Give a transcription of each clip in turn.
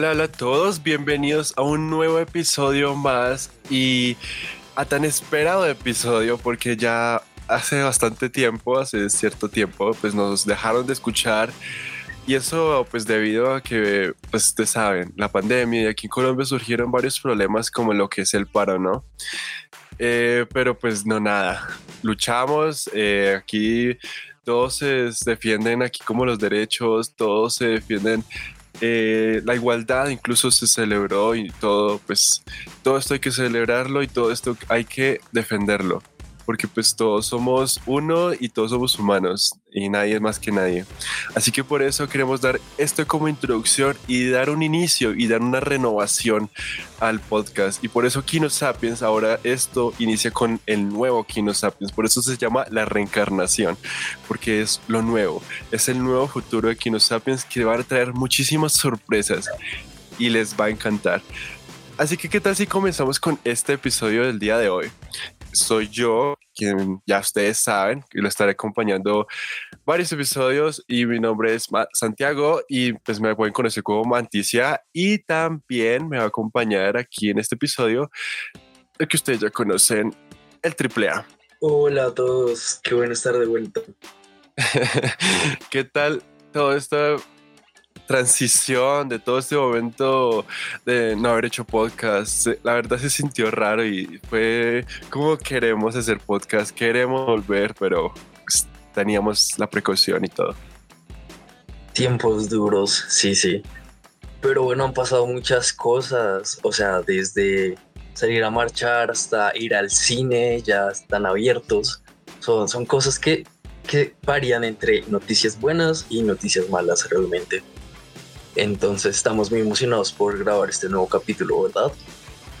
Hola, hola a todos, bienvenidos a un nuevo episodio más y a tan esperado episodio porque ya hace bastante tiempo, hace cierto tiempo, pues nos dejaron de escuchar y eso pues debido a que, pues ustedes saben, la pandemia y aquí en Colombia surgieron varios problemas como lo que es el paro, ¿no? Eh, pero pues no nada, luchamos, eh, aquí todos se defienden aquí como los derechos, todos se defienden eh, la igualdad incluso se celebró y todo, pues todo esto hay que celebrarlo y todo esto hay que defenderlo porque pues todos somos uno y todos somos humanos y nadie es más que nadie. Así que por eso queremos dar esto como introducción y dar un inicio y dar una renovación al podcast. Y por eso Kino Sapiens, ahora esto inicia con el nuevo Kino Sapiens. Por eso se llama la reencarnación, porque es lo nuevo, es el nuevo futuro de Kino Sapiens que va a traer muchísimas sorpresas y les va a encantar. Así que, ¿qué tal si comenzamos con este episodio del día de hoy? Soy yo, quien ya ustedes saben, y lo estaré acompañando varios episodios y mi nombre es Santiago y pues me pueden conocer como Manticia y también me va a acompañar aquí en este episodio el que ustedes ya conocen, el AAA. Hola a todos, qué bueno estar de vuelta. ¿Qué tal todo esto transición de todo este momento de no haber hecho podcast, la verdad se sintió raro y fue como queremos hacer podcast, queremos volver, pero pues, teníamos la precaución y todo. Tiempos duros, sí, sí. Pero bueno, han pasado muchas cosas, o sea, desde salir a marchar hasta ir al cine, ya están abiertos. Son, son cosas que, que varían entre noticias buenas y noticias malas realmente. Entonces estamos muy emocionados por grabar este nuevo capítulo, ¿verdad?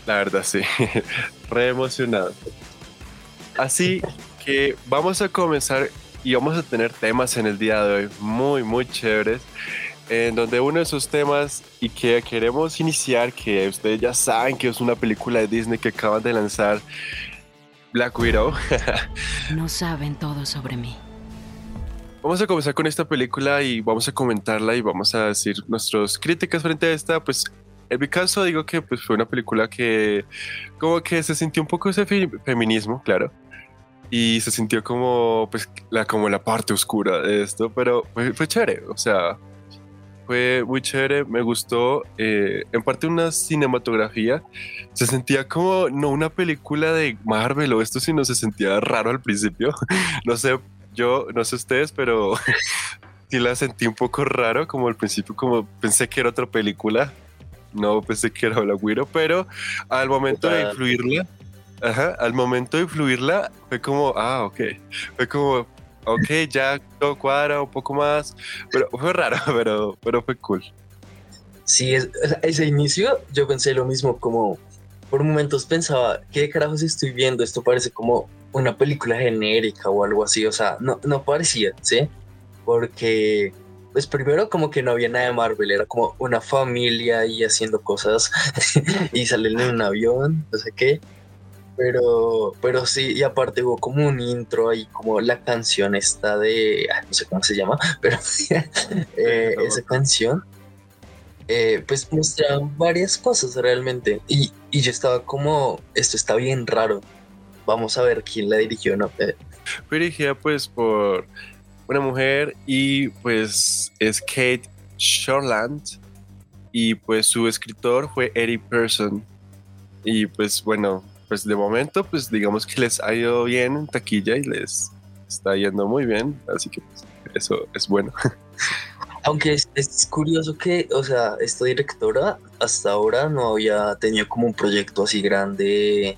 La verdad, sí. Re emocionado. Así que vamos a comenzar y vamos a tener temas en el día de hoy muy, muy chéveres. En donde uno de esos temas y que queremos iniciar, que ustedes ya saben que es una película de Disney que acaban de lanzar, Black Widow. no saben todo sobre mí. Vamos a comenzar con esta película y vamos a comentarla y vamos a decir nuestras críticas frente a esta. Pues en mi caso digo que pues, fue una película que como que se sintió un poco ese feminismo, claro. Y se sintió como pues la, como la parte oscura de esto, pero fue, fue chévere, o sea, fue muy chévere, me gustó. Eh, en parte una cinematografía, se sentía como no una película de Marvel o esto, sino se sentía raro al principio. no sé yo no sé ustedes, pero sí la sentí un poco raro, como al principio, como pensé que era otra película. No pensé que era Black Widow, pero al momento de influirla, ajá, al momento de influirla, fue como, ah, ok. Fue como, ok, ya todo cuadra un poco más, pero fue raro, pero, pero fue cool. Sí, ese inicio yo pensé lo mismo, como por momentos pensaba, ¿qué carajos estoy viendo? Esto parece como una película genérica o algo así, o sea, no, no parecía, ¿sí? Porque, pues primero como que no había nada de Marvel, era como una familia y haciendo cosas y salen en un avión, no sé qué. Pero, pero sí, y aparte hubo como un intro ahí, como la canción esta de, no sé cómo se llama, pero eh, esa canción, eh, pues mostraban varias cosas realmente. Y, y yo estaba como, esto está bien raro vamos a ver quién la dirigió, ¿no? Fue dirigida pues por una mujer y pues es Kate Shortland y pues su escritor fue Eric Person y pues bueno, pues de momento pues digamos que les ha ido bien en taquilla y les está yendo muy bien, así que pues, eso es bueno. Aunque es, es, curioso que, o sea, esta directora hasta ahora no había tenido como un proyecto así grande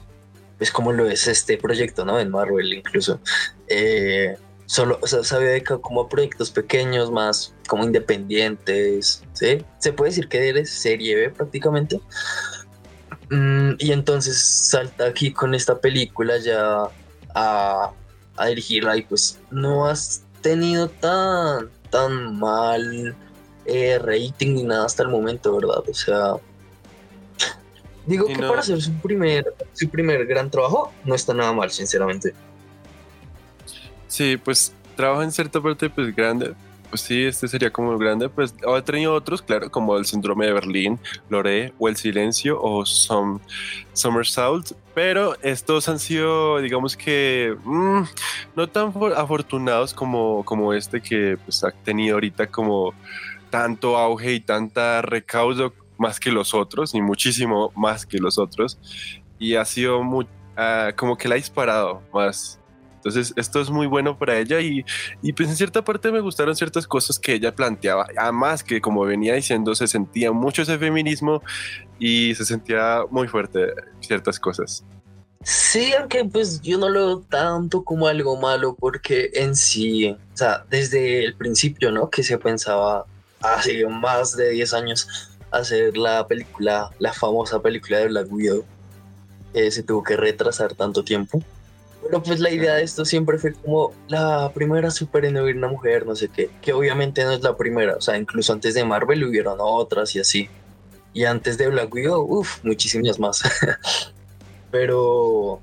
es como lo es este proyecto, ¿no? En Marvel incluso. Eh, solo, o sea, se dedicado como a proyectos pequeños, más como independientes, ¿sí? Se puede decir que eres serie B prácticamente. Mm, y entonces salta aquí con esta película ya a, a dirigirla y pues no has tenido tan, tan mal eh, rating ni nada hasta el momento, ¿verdad? O sea, Digo que para hacer su primer, su primer gran trabajo no está nada mal, sinceramente. Sí, pues trabaja en cierta parte pues grande, Pues sí, este sería como grande. Pues ha tenido otros, claro, como el síndrome de Berlín, Lore o el silencio o Some, Somersault. Pero estos han sido, digamos que, mm, no tan afortunados como, como este que pues, ha tenido ahorita como tanto auge y tanta recaudo más que los otros, y muchísimo más que los otros. Y ha sido muy, ah, como que la ha disparado más entonces, esto es muy bueno para ella y, y, pues en cierta parte me gustaron ciertas cosas que ella planteaba. Además que como venía diciendo, se sentía mucho ese feminismo y se sentía muy fuerte ciertas cosas. Sí, aunque pues yo no lo veo tanto como algo malo porque en sí, o sea, desde el principio, ¿no? Que se pensaba hace más de 10 años hacer la película, la famosa película de Black Widow, que se tuvo que retrasar tanto tiempo pero pues la idea de esto siempre fue como la primera superheroína mujer, no sé qué, que obviamente no es la primera, o sea, incluso antes de Marvel hubieron otras y así. Y antes de Black Widow, uff, muchísimas más. pero,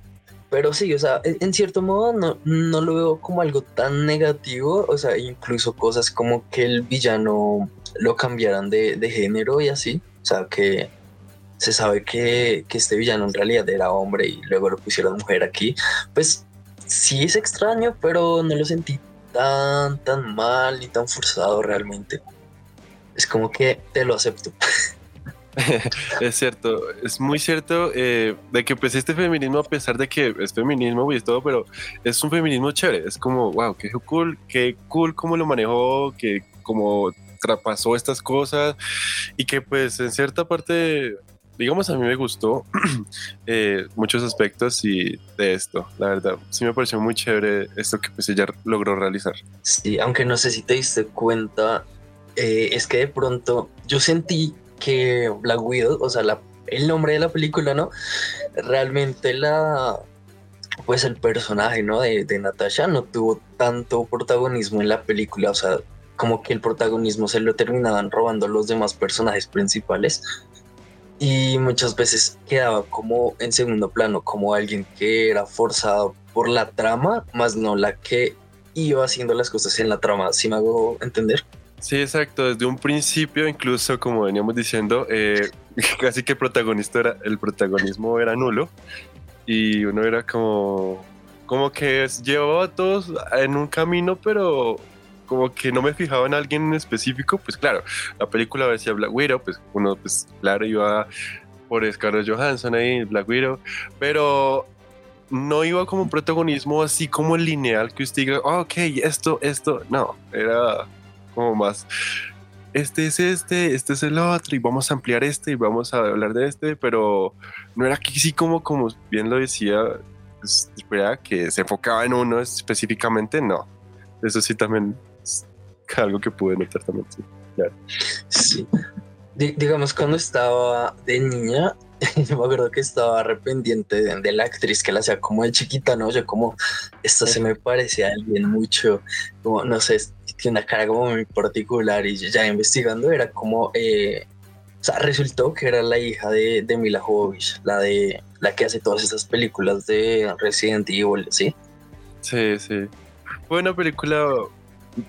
pero sí, o sea, en cierto modo no, no lo veo como algo tan negativo, o sea, incluso cosas como que el villano lo cambiaran de, de género y así, o sea, que se sabe que, este villano en realidad era hombre y luego lo pusieron mujer aquí, pues sí es extraño, pero no lo sentí tan, tan mal ni tan forzado realmente. Es como que te lo acepto. es cierto, es muy cierto eh, de que pues este feminismo, a pesar de que es feminismo y todo, pero es un feminismo chévere, es como, wow, qué cool, qué cool cómo lo manejó, que como traspasó estas cosas y que pues en cierta parte digamos, a mí me gustó eh, muchos aspectos y de esto, la verdad. Sí me pareció muy chévere esto que pues ella logró realizar. Sí, aunque no sé si te diste cuenta, eh, es que de pronto yo sentí que Black Widow, o sea, la, el nombre de la película, ¿no? Realmente la, pues el personaje, ¿no? De, de Natasha no tuvo tanto protagonismo en la película, o sea, como que el protagonismo se lo terminaban robando los demás personajes principales y muchas veces quedaba como en segundo plano, como alguien que era forzado por la trama, más no la que iba haciendo las cosas en la trama, si me hago entender? Sí, exacto. Desde un principio, incluso como veníamos diciendo, eh, casi que el protagonista era, el protagonismo era nulo y uno era como, como que llevaba a todos en un camino, pero como que no me fijaba en alguien en específico, pues claro, la película decía Black Widow, pues uno, pues claro, iba por Scarlett Johansson ahí, Black Widow, pero no iba como un protagonismo así como lineal que usted diga, oh, ok, esto, esto, no, era como más, este es este, este es el otro, y vamos a ampliar este, y vamos a hablar de este, pero no era que sí como, como bien lo decía, pues, que se enfocaba en uno específicamente, no. Eso sí también algo que pude notar también, sí. Claro. Sí. digamos, cuando estaba de niña, yo me acuerdo que estaba arrepentiente de, la actriz que la hacía como de chiquita, ¿no? Yo como, esto se me parece a alguien mucho, como, no sé, tiene una cara como muy particular y ya investigando era como, eh, o sea, resultó que era la hija de, de Mila Jovovich, la de, la que hace todas esas películas de Resident Evil, ¿sí? Sí, sí. Fue una película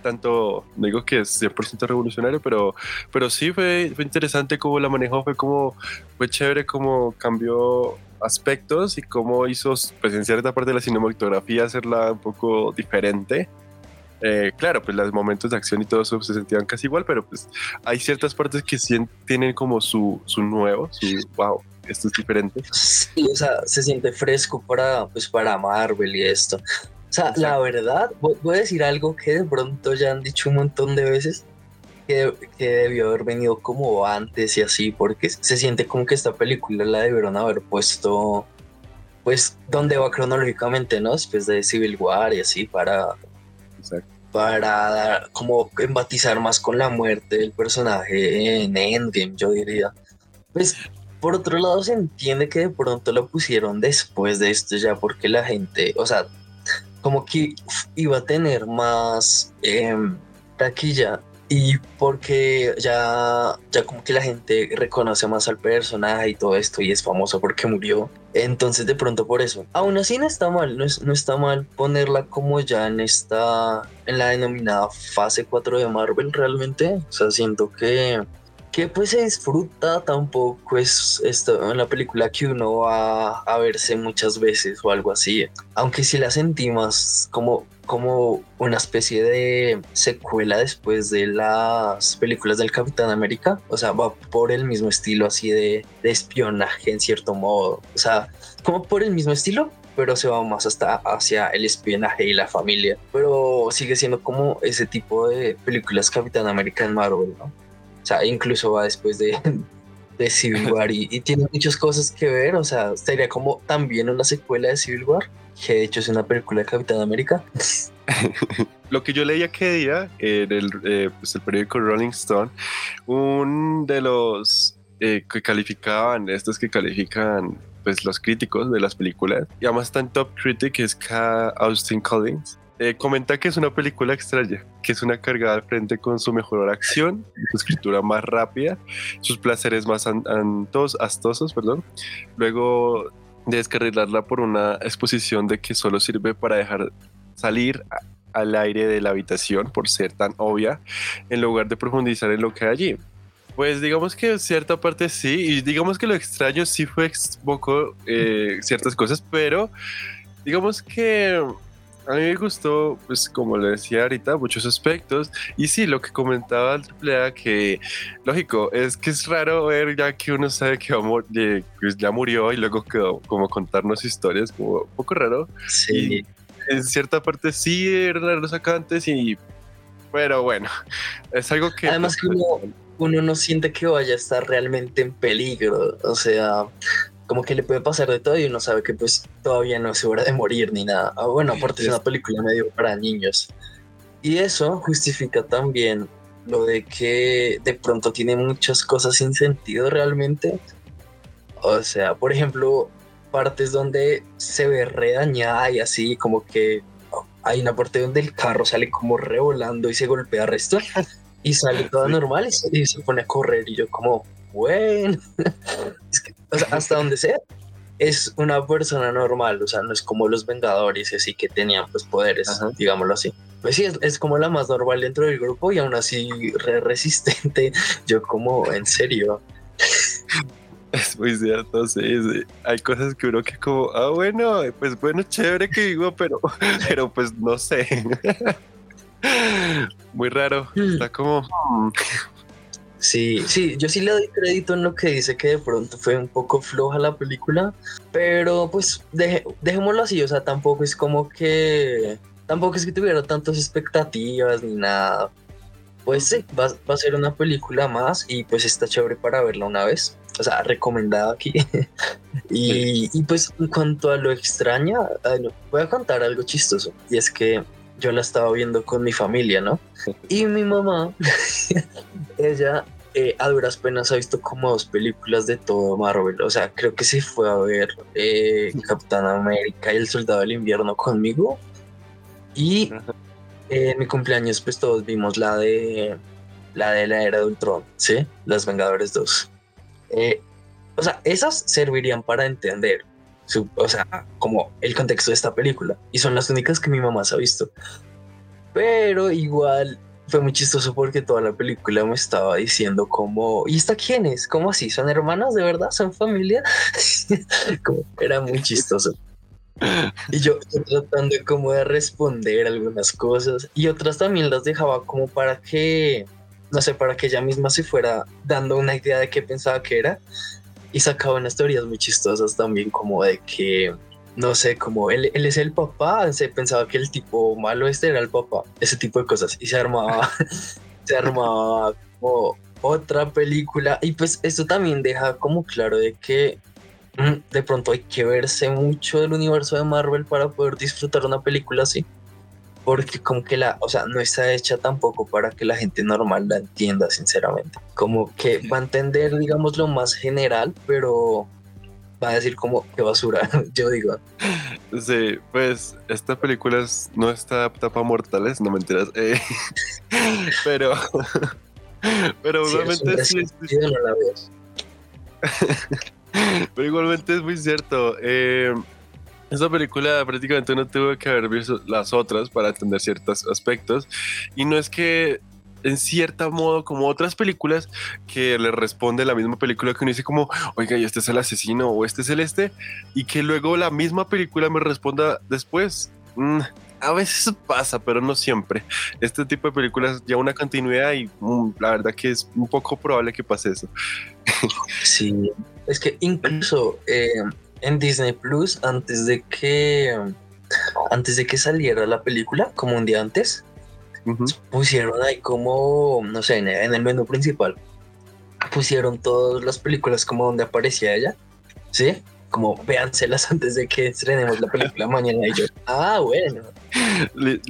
tanto, digo que es 100% revolucionario, pero, pero sí fue, fue interesante cómo la manejó, fue como, fue chévere cómo cambió aspectos y cómo hizo, pues en cierta parte de la cinematografía hacerla un poco diferente. Eh, claro, pues los momentos de acción y todo eso se sentían casi igual, pero pues hay ciertas partes que sí tienen como su, su nuevo, su wow, esto es diferente. Sí, o sea, se siente fresco para, pues, para Marvel y esto. O sea, la verdad, voy a decir algo que de pronto ya han dicho un montón de veces, que, que, debió haber venido como antes y así, porque se siente como que esta película la debieron haber puesto, pues, donde va cronológicamente, ¿no? Después de Civil War y así, para, para como empatizar más con la muerte del personaje en Endgame, yo diría. Pues, por otro lado, se entiende que de pronto lo pusieron después de esto ya, porque la gente, o sea, como que iba a tener más eh, taquilla y porque ya, ya como que la gente reconoce más al personaje y todo esto y es famoso porque murió. Entonces de pronto por eso. Aún así no está mal, no, no está mal ponerla como ya en esta, en la denominada fase 4 de Marvel realmente. O sea, siento que que pues se disfruta tampoco es esto en la película que uno va a verse muchas veces o algo así aunque si la sentí más como como una especie de secuela después de las películas del Capitán América o sea va por el mismo estilo así de, de espionaje en cierto modo o sea como por el mismo estilo pero se va más hasta hacia el espionaje y la familia. Pero sigue siendo como ese tipo de películas Capitán América en Marvel, ¿no? O sea, incluso va después de, Civil War y, tiene muchas cosas que ver. O sea, sería como también una secuela de Civil War, que de hecho es una película de Capitán América. Lo que yo leía que día en el, eh, pues el periódico Rolling Stone, un de los eh, que calificaban, estos que califican pues los críticos de las películas, y además está en Top Critic, es K. Austin Collins, eh, comenta que es una película extraña, que es una cargada al frente con su mejor acción, su escritura más rápida, sus placeres más antos, astosos, perdón. Luego de descarrilarla por una exposición de que solo sirve para dejar salir al aire de la habitación por ser tan obvia, en lugar de profundizar en lo que hay allí. Pues digamos que cierta parte sí, y digamos que lo extraño sí fue un poco eh, ciertas cosas, pero digamos que a mí me gustó, pues como le decía ahorita, muchos aspectos. Y sí, lo que comentaba el AAA, que lógico, es que es raro ver ya que uno sabe que pues, ya murió y luego quedó como contarnos historias, como un poco raro. Sí. en cierta parte sí eran los sacantes y... Pero bueno, es algo que... Además uno, uno no siente que vaya a estar realmente en peligro. O sea, como que le puede pasar de todo y uno sabe que pues todavía no es hora de morir ni nada. Ah, bueno, aparte es una película medio para niños. Y eso justifica también lo de que de pronto tiene muchas cosas sin sentido realmente. O sea, por ejemplo, partes donde se ve redañada y así como que hay una parte donde el carro sale como revolando y se golpea resto y sale todo normal y se pone a correr y yo como, bueno, hasta donde sea, es una persona normal, o sea, no es como los Vengadores, así que tenían pues poderes, digámoslo así. Pues sí, es, como la más normal dentro del grupo y aún así re resistente. Yo como, en serio. Es muy cierto, sí, Hay cosas que uno que como, ah, bueno, pues bueno, chévere que digo, pero, pero pues no sé. Muy raro. Hmm. Está como, hmm, Sí, sí, yo sí le doy crédito en lo que dice que de pronto fue un poco floja la película, pero pues dejémoslo así, o sea, tampoco es como que, tampoco es que tuviera tantas expectativas ni nada. Pues sí, va, a ser una película más y pues está chévere para verla una vez, o sea, recomendada aquí. y, y, pues en cuanto a lo extraña, voy a contar algo chistoso, y es que yo la estaba viendo con mi familia, ¿no? Y mi mamá, ella eh, a duras penas ha visto como dos películas de todo Marvel. O sea, creo que se fue a ver eh, Capitán América y El Soldado del Invierno conmigo. Y en mi cumpleaños, pues todos vimos la de la de la Era de Ultron, ¿sí? Las Vengadores 2. Eh, o sea, esas servirían para entender o sea, como el contexto de esta película. Y son las únicas que mi mamá se ha visto. Pero igual fue muy chistoso porque toda la película me estaba diciendo como, ¿y esta quién es? ¿Cómo así? ¿Son hermanas de verdad? ¿Son familia? como, era muy chistoso. Y yo, tratando como de responder algunas cosas y otras también las dejaba como para que, no sé, para que ella misma se fuera dando una idea de qué pensaba que era y sacaba unas teorías muy chistosas también como de que no sé, como él, él es el papá, se pensaba que el tipo malo este era el papá, ese tipo de cosas, y se armaba, se armaba como otra película, y pues esto también deja como claro de que mm, de pronto hay que verse mucho del universo de Marvel para poder disfrutar una película así porque como que la, o sea, no está hecha tampoco para que la gente normal la entienda, sinceramente. Como que va a entender, digamos, lo más general, pero va a decir como qué basura, yo digo. Sí, pues esta película no está apta para mortales, no me enteras. Eh, pero, pero igualmente sí. pero igualmente es muy cierto. Eh, esta película prácticamente no tuvo que haber visto las otras para entender ciertos aspectos. Y no es que en cierta modo como otras películas que le responde la misma película que uno dice como, oiga, y este es el asesino o este es el este, y que luego la misma película me responda después. Mm, a veces pasa, pero no siempre. Este tipo de películas ya una continuidad y mm, la verdad que es un poco probable que pase eso. Sí, es que incluso eh, en Disney Plus, antes de que antes de que saliera la película, como un día antes, pusieron ahí como, no sé, en, el menú principal, pusieron todas las películas como donde aparecía ella, ¿sí? Como véanselas antes de que estrenemos la película mañana y yo, ah, bueno.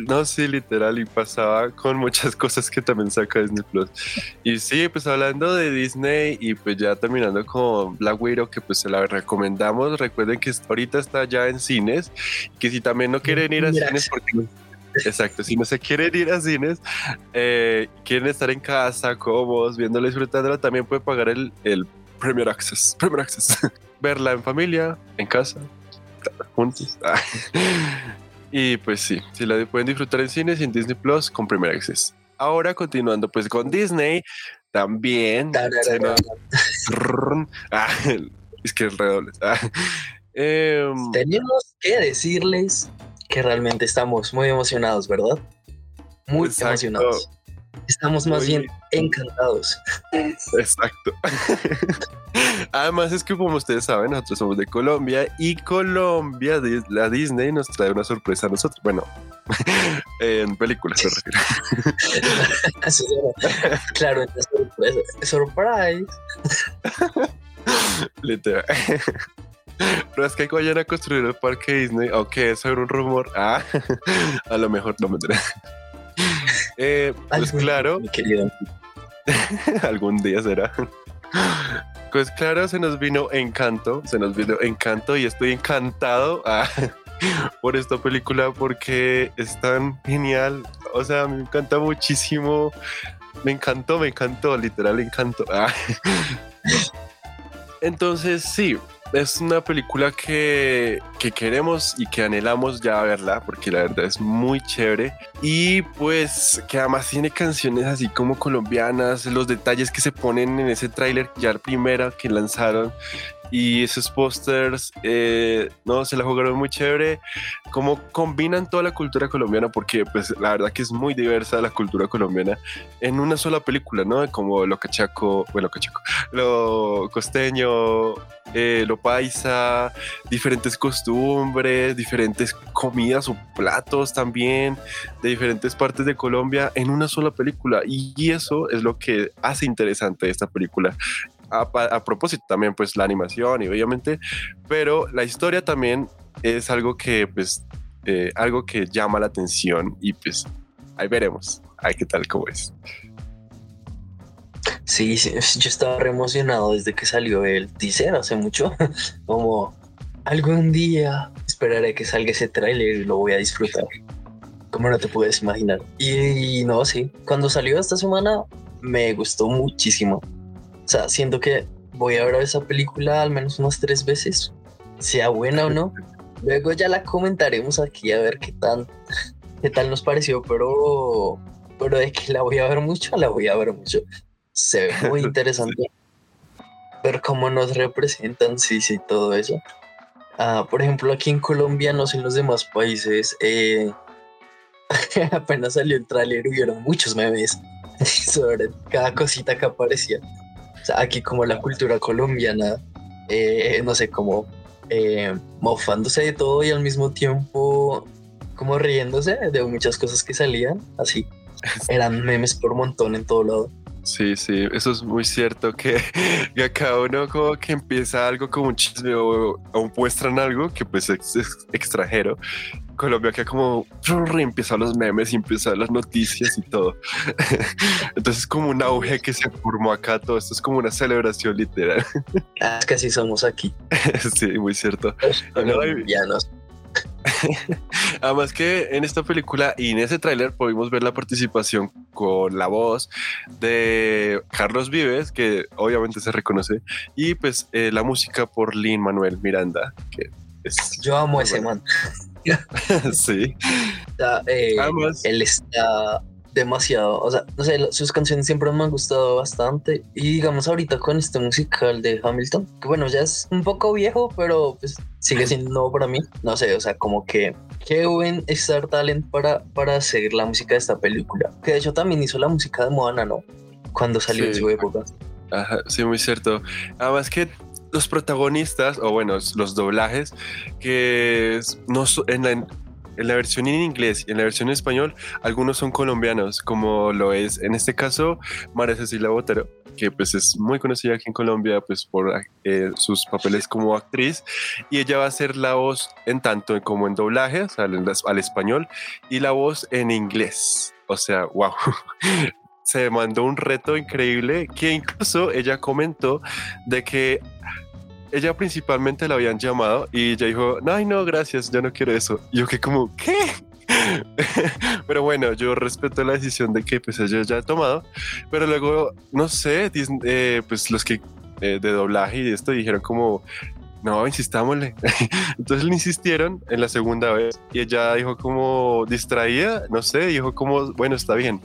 No, sí, literal, y pasaba con muchas cosas que también saca Disney Plus. Y sí, pues hablando de Disney y pues ya terminando con Black Widow, que pues se la recomendamos, recuerden que ahorita está ya en cines, que si también no quieren ir a cines porque Exacto, si no se quieren ir a cines, eh, quieren estar en casa, cómodos, viéndola, disfrutándola, también puede pagar el, el Premier Access. Premier Access. Verla en familia, en casa, juntos. y pues sí, si la pueden disfrutar en cines y en Disney Plus con Premier Access. Ahora continuando pues con Disney, también ah, es que es redobles. Ah, em, Tenemos que decirles que realmente estamos muy emocionados, ¿verdad? Muy emocionados. Estamos más bien encantados. Exacto. Además es que como ustedes saben, nosotros somos de Colombia y Colombia, la Disney nos trae una sorpresa a nosotros. Bueno, en películas se refiere. claro, una sorpresa. Surprise. Literal. No es que vayan a construir el parque Disney, aunque eso era un rumor. Ah, a lo mejor no me eh, Pues claro. algún día será. Pues claro, se nos vino encanto, se nos vino encanto y estoy encantado ah, por esta película porque es tan genial. O sea, me encanta muchísimo. Me encantó, me encantó, literal encanto. Ah. Entonces, sí, es una película que, que, queremos y que anhelamos ya verla, porque la verdad es muy chévere. Y pues que además tiene canciones así como colombianas, los detalles que se ponen en ese tráiler, ya primera que lanzaron, y esos pósters, eh, no, se la jugaron muy chévere. Como combinan toda la cultura colombiana, porque pues la verdad que es muy diversa la cultura colombiana en una sola película, ¿no? Como lo cachaco, bueno, cachaco, lo costeño, eh, lo paisa, diferentes costumbres, diferentes comidas o platos también de diferentes partes de Colombia en una sola película. Y eso es lo que hace interesante esta película a, propósito también pues la animación y obviamente, pero la historia también es algo que pues eh, algo que llama la atención y pues ahí veremos, ahí qué tal como es. Sí, sí, yo estaba re emocionado desde que salió el teaser hace mucho, como algún día esperaré que salga ese tráiler y lo voy a disfrutar. Como no te puedes imaginar. Y, y no, sí, cuando salió esta semana me gustó muchísimo. O sea, siento que voy a ver esa película al menos unas tres veces, sea buena o no. Luego ya la comentaremos aquí a ver qué tal, qué tal nos pareció, pero, pero de que la voy a ver mucho, la voy a ver mucho. Se ve muy interesante ver cómo nos representan, sí, sí, todo eso. Ah, por ejemplo, aquí en Colombia, no sé en los demás países, eh, apenas salió el tráiler hubieron muchos memes sobre cada cosita que aparecía aquí como la cultura colombiana, eh, no sé, como eh, mofándose de todo y al mismo tiempo como riéndose de muchas cosas que salían, así. Eran memes por montón en todo lado. Sí, sí, eso es muy cierto que, que cada uno como que empieza algo como un chisme o, muestran algo que pues es, extranjero Colombia que como empiezan los memes y empiezan las noticias y todo. Entonces es como un auge que se formó acá, todo esto es como una celebración literal. Ah, es que así somos aquí. sí, muy cierto. Colombianos. Además que en esta película y en ese tráiler pudimos ver la participación con la voz de Carlos Vives, que obviamente se reconoce, y pues eh, la música por Lin Manuel Miranda, que es... Yo amo ese man. sí. Eh, él está demasiado, o sea, no sé, sus canciones siempre me han gustado bastante y digamos ahorita con este musical de Hamilton, que bueno, ya es un poco viejo, pero pues sigue siendo nuevo para mí, no sé, o sea, como que qué buen Star Talent para, para hacer la música de esta película, que de hecho también hizo la música de Moana, ¿no? Cuando salió en su época. Ajá, sí, muy cierto. Además que los protagonistas, o bueno, los doblajes, que no en la, en la versión en inglés y en la versión en español, algunos son colombianos, como lo es en este caso María Cecilia Botero, que pues es muy conocida aquí en Colombia pues por eh, sus papeles como actriz y ella va a ser la voz en tanto como en doblaje, o sea, al, español y la voz en inglés. O sea, wow. Se mandó un reto increíble que incluso ella comentó de que ella principalmente la habían llamado y ella dijo, ay no, gracias, yo no quiero eso. Yo que como, ¿qué? pero bueno, yo respeto la decisión de que pues ella ya ha tomado, pero luego, no sé, eh, pues los que eh, de doblaje y esto dijeron como, no, insistámosle. Entonces le insistieron en la segunda vez y ella dijo como distraída, no sé, dijo como, bueno, está bien.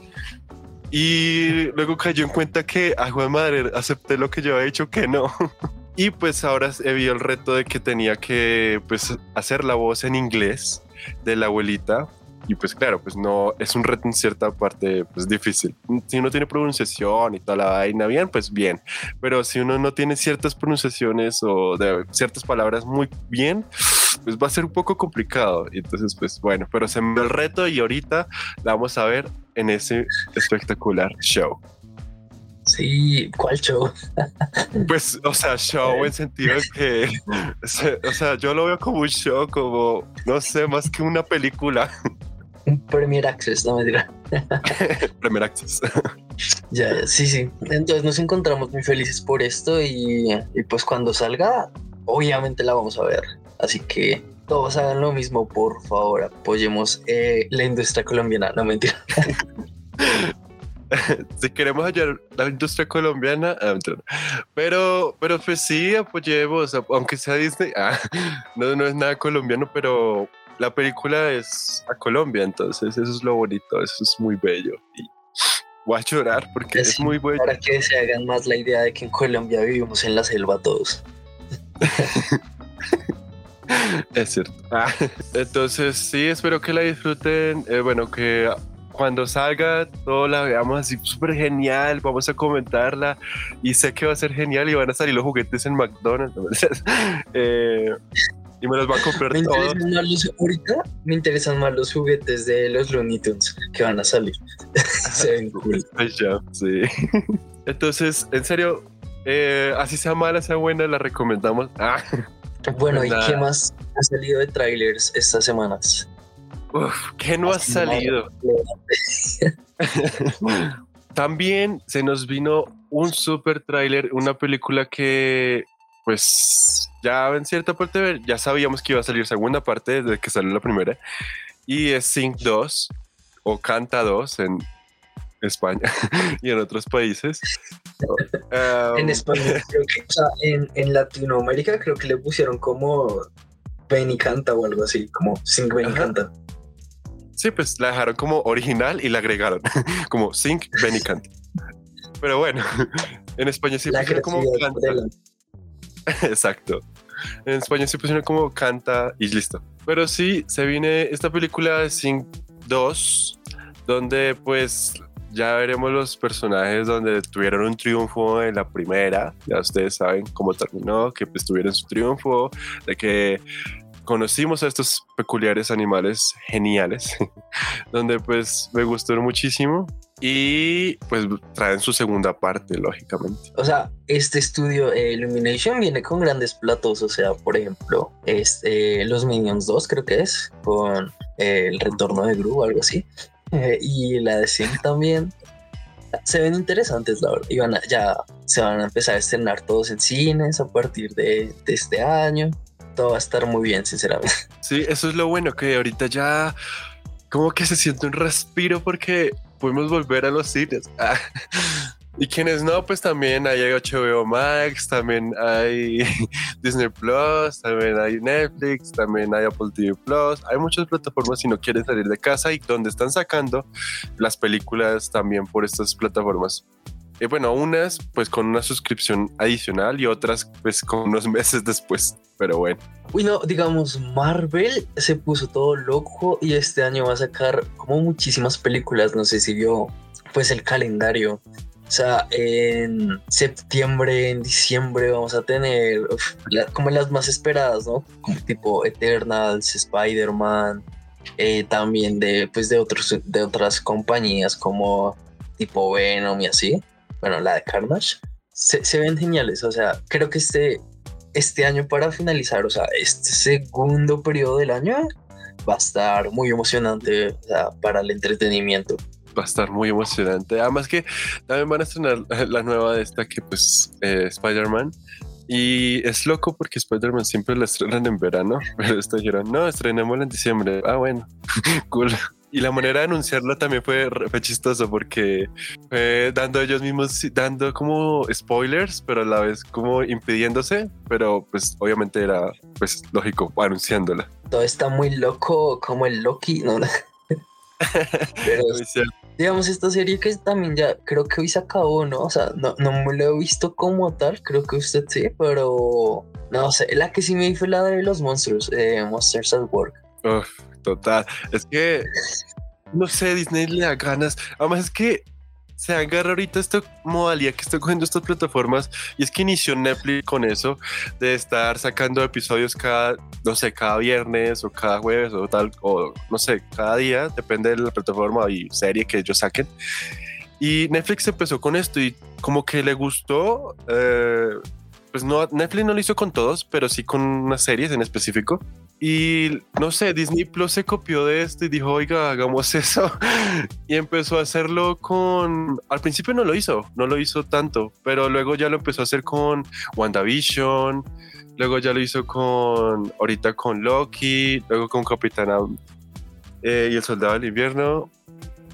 Y luego cayó en cuenta que, a Juan Madre, acepté lo que yo había dicho que no. Y pues ahora he vio el reto de que tenía que pues hacer la voz en inglés de la abuelita. Y pues claro, pues no, es un reto en cierta parte pues difícil. Si uno tiene pronunciación y toda la vaina bien, pues bien. Pero si uno no tiene ciertas pronunciaciones o de ciertas palabras muy bien, pues va a ser un poco complicado. Entonces, pues bueno, pero se me el reto y ahorita la vamos a ver en ese espectacular show. Sí, ¿cuál show? Pues, o sea, show en sentido de que, o sea, yo lo veo como un show, como, no sé, más que una película. Un Premier Access, no me dirá. Premier Access. Ya, sí, sí. Entonces nos encontramos muy felices por esto y, pues cuando salga, obviamente la vamos a ver. Así que todos hagan lo mismo, por favor, apoyemos eh, la industria colombiana, no mentira. si queremos ayudar la industria colombiana, ah, pero, pero pues sí, apoyemos, aunque sea Disney, ah, no, no es nada colombiano, pero la película es a Colombia, entonces eso es lo bonito, eso es muy bello. Y voy a llorar porque es, muy bueno. Para que se hagan más la idea de que en Colombia vivimos en la selva todos. es cierto. Ah, entonces sí, espero que la disfruten. Eh, bueno, que cuando salga, todo la veamos así súper genial, vamos a comentarla y sé que va a ser genial y van a salir los juguetes en McDonald's. eh, y me los va a comprar me todos. ahorita me interesan más los juguetes de los Looney Tunes que van a salir. Se ven cool. sí. Entonces, en serio, eh, así sea mala, sea buena, la recomendamos. Ah. Bueno, ¿y qué más ha salido de trailers estas semanas? Uf, ¿qué no ha salido? También se nos vino un super tráiler, una película que pues ya en cierta parte ya sabíamos que iba a salir segunda parte desde que salió la primera y es Sync 2 o Canta 2 en España y en otros países. en España, creo que, o sea, en, en, Latinoamérica creo que le pusieron como Ven y canta o algo así, como Sync Ven y canta. Sí, pues la dejaron como original y la agregaron como Sync Benny Canta. Pero bueno, en España sí pusieron como canta. Exacto. En España sí pusieron como canta y listo. Pero sí, se viene esta película de Sync 2, donde pues ya veremos los personajes donde tuvieron un triunfo en la primera. Ya ustedes saben cómo terminó, que pues tuvieron su triunfo, de que conocimos a estos peculiares animales geniales, donde pues me gustó muchísimo y pues traen su segunda parte, lógicamente. O sea, este estudio eh, Illumination viene con grandes platos, o sea, por ejemplo, este, los Minions 2 creo que es, con eh, El retorno de Gru o algo así. Y la de Sing también. Se ven interesantes, la verdad. Y van a- ya se van a empezar a estrenar todos en cines a partir de, de este año. Todo va a estar muy bien, sinceramente. Sí, eso es lo bueno, que ahorita ya como que se siente un respiro porque podemos volver a los cines. Ah. Y quienes no, pues también hay HBO Max, también hay Disney Plus, también hay Netflix, también hay Apple TV Plus. Hay muchas plataformas si no quieres salir de casa y donde están sacando las películas también por estas plataformas. Y bueno, unas pues con una suscripción adicional y otras pues con unos meses después. Pero bueno. Uy, no, digamos, Marvel se puso todo loco y este año va a sacar como muchísimas películas. No sé si vio pues el calendario. O sea, en septiembre, en diciembre vamos a tener uf, la- como las más esperadas, ¿no? Como tipo Eternals, Spider-Man, eh, también de, pues de, otros, de otras compañías como tipo Venom y así. Bueno, la de Carnage. Se, se ven geniales, o sea, creo que este, este año para finalizar, o sea, este segundo periodo del año va a estar muy emocionante para el entretenimiento. Va a estar muy emocionante. Además que también van a estrenar la nueva de esta que pues eh, Spider-Man. Y es loco porque Spider-Man siempre la estrenan en verano, pero esta dijeron, no, estrenémosla en diciembre. Ah, bueno, cool. Y la manera de anunciarlo también fue, fue chistoso porque fue dando ellos mismos, dando como spoilers, pero a la vez como impidiéndose, pero pues obviamente era pues lógico anunciándola. Todo está muy loco como el Loki, ¿no? Pero. Digamos, esta serie que también ya creo que hoy se acabó, ¿no? O sea, no, no me lo he visto como tal, creo que usted sí, pero no sé, la que sí me fue la de los monstruos, eh, Monsters at Work. Uf, total. Es que, no sé, Disney le da ganas. Además es que se agarra ahorita esta modalidad que está cogiendo estas plataformas y es que inició Netflix con eso de estar sacando episodios cada, no sé, cada viernes o cada jueves o tal, o no sé, cada día, depende de la plataforma y serie que ellos saquen. Y Netflix empezó con esto y como que le gustó, eh, pues no, Netflix no lo hizo con todos, pero sí con unas series en específico. Y no sé, Disney Plus se copió de esto y dijo, oiga, hagamos eso. Y empezó a hacerlo con... Al principio no lo hizo, no lo hizo tanto, pero luego ya lo empezó a hacer con WandaVision, luego ya lo hizo con... Ahorita con Loki, luego con Capitana eh, y el Soldado del Invierno.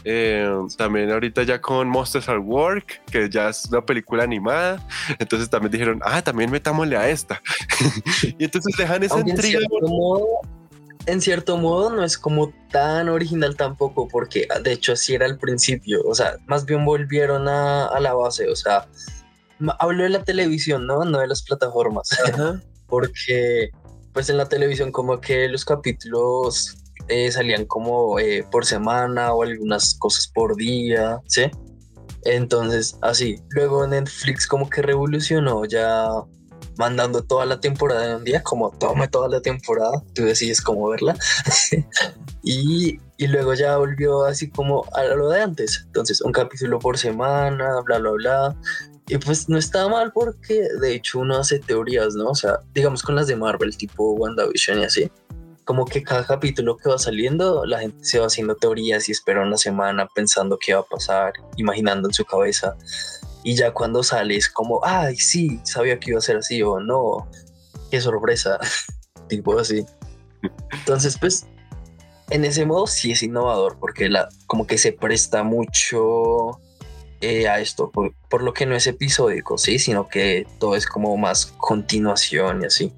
Eh, también ahorita ya con Monsters at Work, que ya es una película animada. Entonces también dijeron, ah, también metámosle a esta. y entonces dejan esa en intriga. cierto, modo, en cierto modo no es como tan original tampoco, porque de hecho así era al principio, o sea, más bien volvieron a, a la base, o sea, hablo de la televisión, ¿no? No de las plataformas, Ajá. porque pues en la televisión como que los capítulos eh, salían como eh, por semana o algunas cosas por día, ¿sí? Entonces, así. Luego Netflix como que revolucionó ya mandando toda la temporada en un día, como tome toda la temporada, tú decides cómo verla. y, y luego ya volvió así como a lo de antes. Entonces, un capítulo por semana, bla, bla, bla. Y pues no está mal porque de hecho uno hace teorías, ¿no? O sea, digamos con las de Marvel, tipo WandaVision y así. Como que cada capítulo que va saliendo, la gente se va haciendo teorías y espera una semana pensando qué va a pasar, imaginando en su cabeza. Y ya cuando sale es como, ay, sí, sabía que iba a ser así o no, qué sorpresa, tipo así. Entonces, pues, en ese modo sí es innovador porque la, como que se presta mucho eh, a esto, por, por lo que no es episódico, sí, sino que todo es como más continuación y así.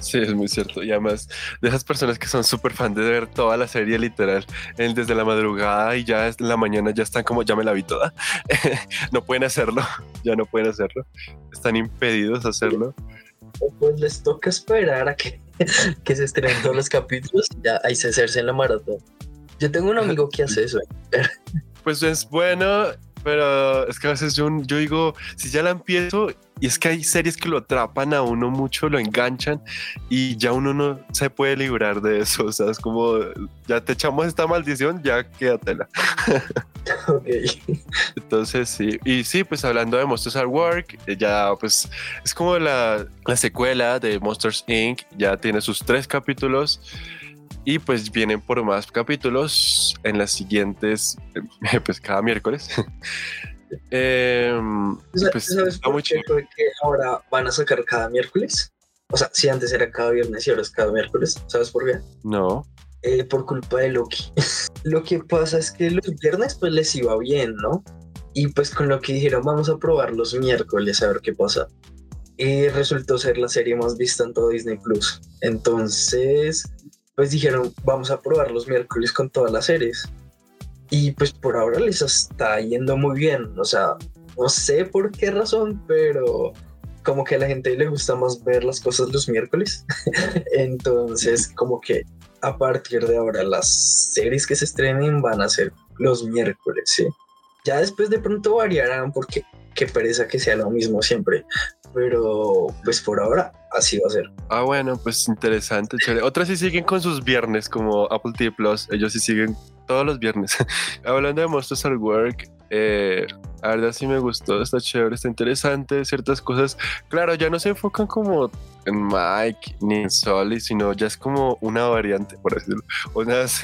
Sí, es muy cierto. Y además, de esas personas que son súper fan de ver toda la serie literal, desde la madrugada y ya en la mañana ya están como, ya me la vi toda. no pueden hacerlo, ya no pueden hacerlo. Están impedidos a hacerlo. Pues les toca esperar a que, que se estrenen todos los capítulos y ya ahí se hacerse en la maratón. Yo tengo un amigo que hace eso. Pues es bueno, pero es que a veces yo, yo digo, si ya la empiezo, y es que hay series que lo atrapan a uno mucho, lo enganchan y ya uno no se puede librar de eso. O sea, es como, ya te echamos esta maldición, ya quédatela. Ok. Entonces, sí. Y sí, pues hablando de Monsters at Work, eh, ya pues es como la, la secuela de Monsters Inc. Ya tiene sus tres capítulos. Y pues vienen por más capítulos en las siguientes, pues cada miércoles. Em, pues, ¿Sabes por qué? Porque ahora van a sacar cada miércoles. O sea, si antes era cada viernes y ahora es cada miércoles. ¿Sabes por qué? No. Eh, por culpa de Loki. lo que pasa es que los viernes pues les iba bien, ¿no? Y pues con lo que dijeron, vamos a probar los miércoles a ver qué pasa. Y resultó ser la serie más vista en todo Disney Plus. Entonces, pues dijeron, vamos a probar los miércoles con todas las series. Y pues por ahora les está yendo muy bien. O sea, no sé por qué razón, pero como que a la gente le gusta más ver las cosas los miércoles. Entonces, como que a partir de ahora las series que se estrenen van a ser los miércoles, ¿sí? Ya después de pronto variarán porque qué pereza que sea lo mismo siempre. Pero pues por ahora así va a ser. Ah, bueno, pues interesante, chévere. Otras sí siguen con sus viernes, como Apple TV Plus. Ellos sí siguen todos los viernes. Hablando de Monsters at Work, eh, la verdad sí me gustó, está chévere, está interesante, ciertas cosas. Claro, ya no se enfocan como en Mike ni en Sully, sino ya es como una variante, por decirlo. Unas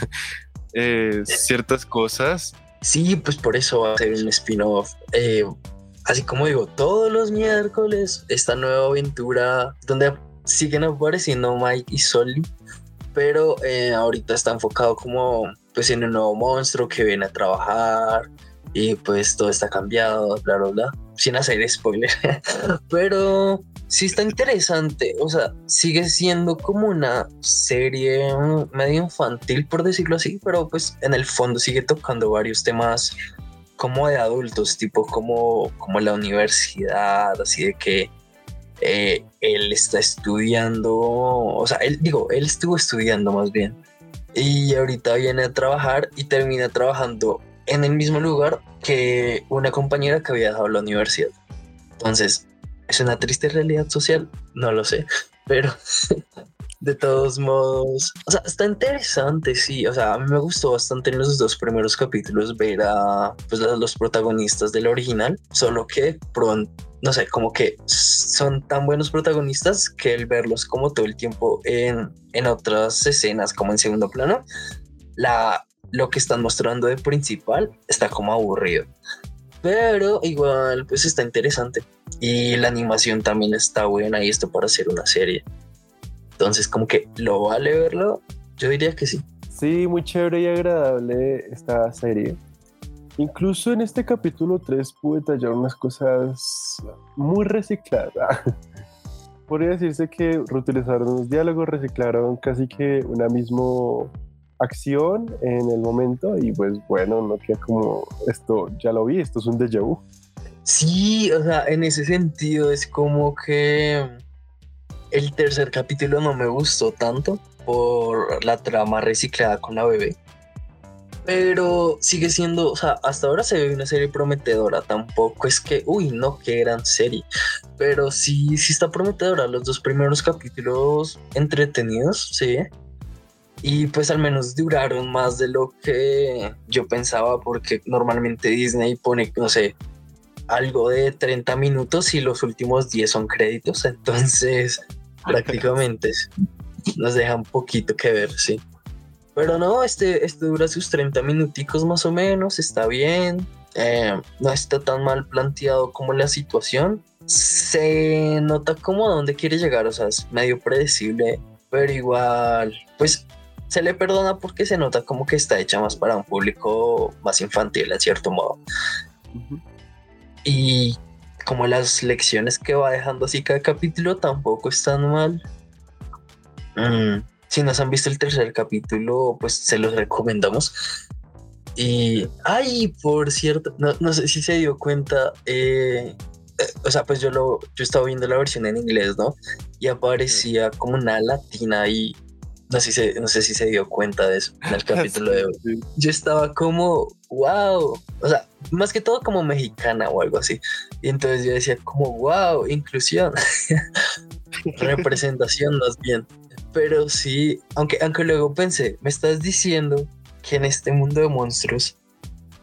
eh, ciertas cosas. Sí, pues por eso va a ser un spin-off. Eh, así como digo, todos los miércoles esta nueva aventura donde siguen apareciendo Mike y Sully, pero ahorita está enfocado como pues en un nuevo monstruo que viene a trabajar y pues todo está cambiado, bla, bla, sin hacer spoiler. Pero sí está interesante, o sea, sigue siendo como una serie medio infantil, por decirlo así, pero pues en el fondo sigue tocando varios temas como de adultos, tipo como, como la universidad, así de que eh, él está estudiando, o sea, él digo, él estuvo estudiando más bien y ahorita viene a trabajar y termina trabajando en el mismo lugar que una compañera que había dejado la universidad. Entonces, ¿es una triste realidad social? No lo sé, pero de todos modos, o sea, está interesante, sí, o sea, a mí me gustó bastante en los dos primeros capítulos ver a pues, los protagonistas del original, solo que pronto no sé, como que son tan buenos protagonistas que el verlos como todo el tiempo en, en otras escenas, como en segundo plano, la, lo que están mostrando de principal está como aburrido. Pero igual, pues está interesante. Y la animación también está buena y esto para hacer una serie. Entonces, como que lo vale verlo, yo diría que sí. Sí, muy chévere y agradable esta serie. Incluso en este capítulo 3 pude tallar unas cosas muy recicladas. Podría decirse que reutilizaron los diálogos, reciclaron casi que una misma acción en el momento y pues bueno, no queda como esto, ya lo vi, esto es un déjà vu. Sí, o sea, en ese sentido es como que el tercer capítulo no me gustó tanto por la trama reciclada con la bebé pero sigue siendo, o sea, hasta ahora se ve una serie prometedora. Tampoco es que, uy, no, qué gran serie. Pero sí, sí está prometedora. Los dos primeros capítulos entretenidos, sí. Y pues al menos duraron más de lo que yo pensaba, porque normalmente Disney pone, no sé, algo de 30 minutos y los últimos 10 son créditos. Entonces, prácticamente nos deja un poquito que ver, sí. Pero no, este, este dura sus 30 minuticos más o menos, está bien. Eh, no está tan mal planteado como la situación. Se nota como a dónde quiere llegar, o sea, es medio predecible, pero igual, pues se le perdona porque se nota como que está hecha más para un público más infantil, en cierto modo. Y como las lecciones que va dejando así cada capítulo tampoco están mal. Mm, si nos han visto el tercer capítulo, pues se los recomendamos. Y, ay, por cierto, no, sé si se dio cuenta, eh, eh, o sea, pues yo lo, yo estaba viendo la versión en inglés, ¿no? Y aparecía como una latina y no sé, si, no sé si se dio cuenta de eso en el capítulo de hoy. Yo estaba como, wow, o sea, más que todo como mexicana o algo así. Y entonces yo decía como, wow, inclusión, representación más bien. Pero sí, aunque, aunque luego pensé, me estás diciendo que en este mundo de monstruos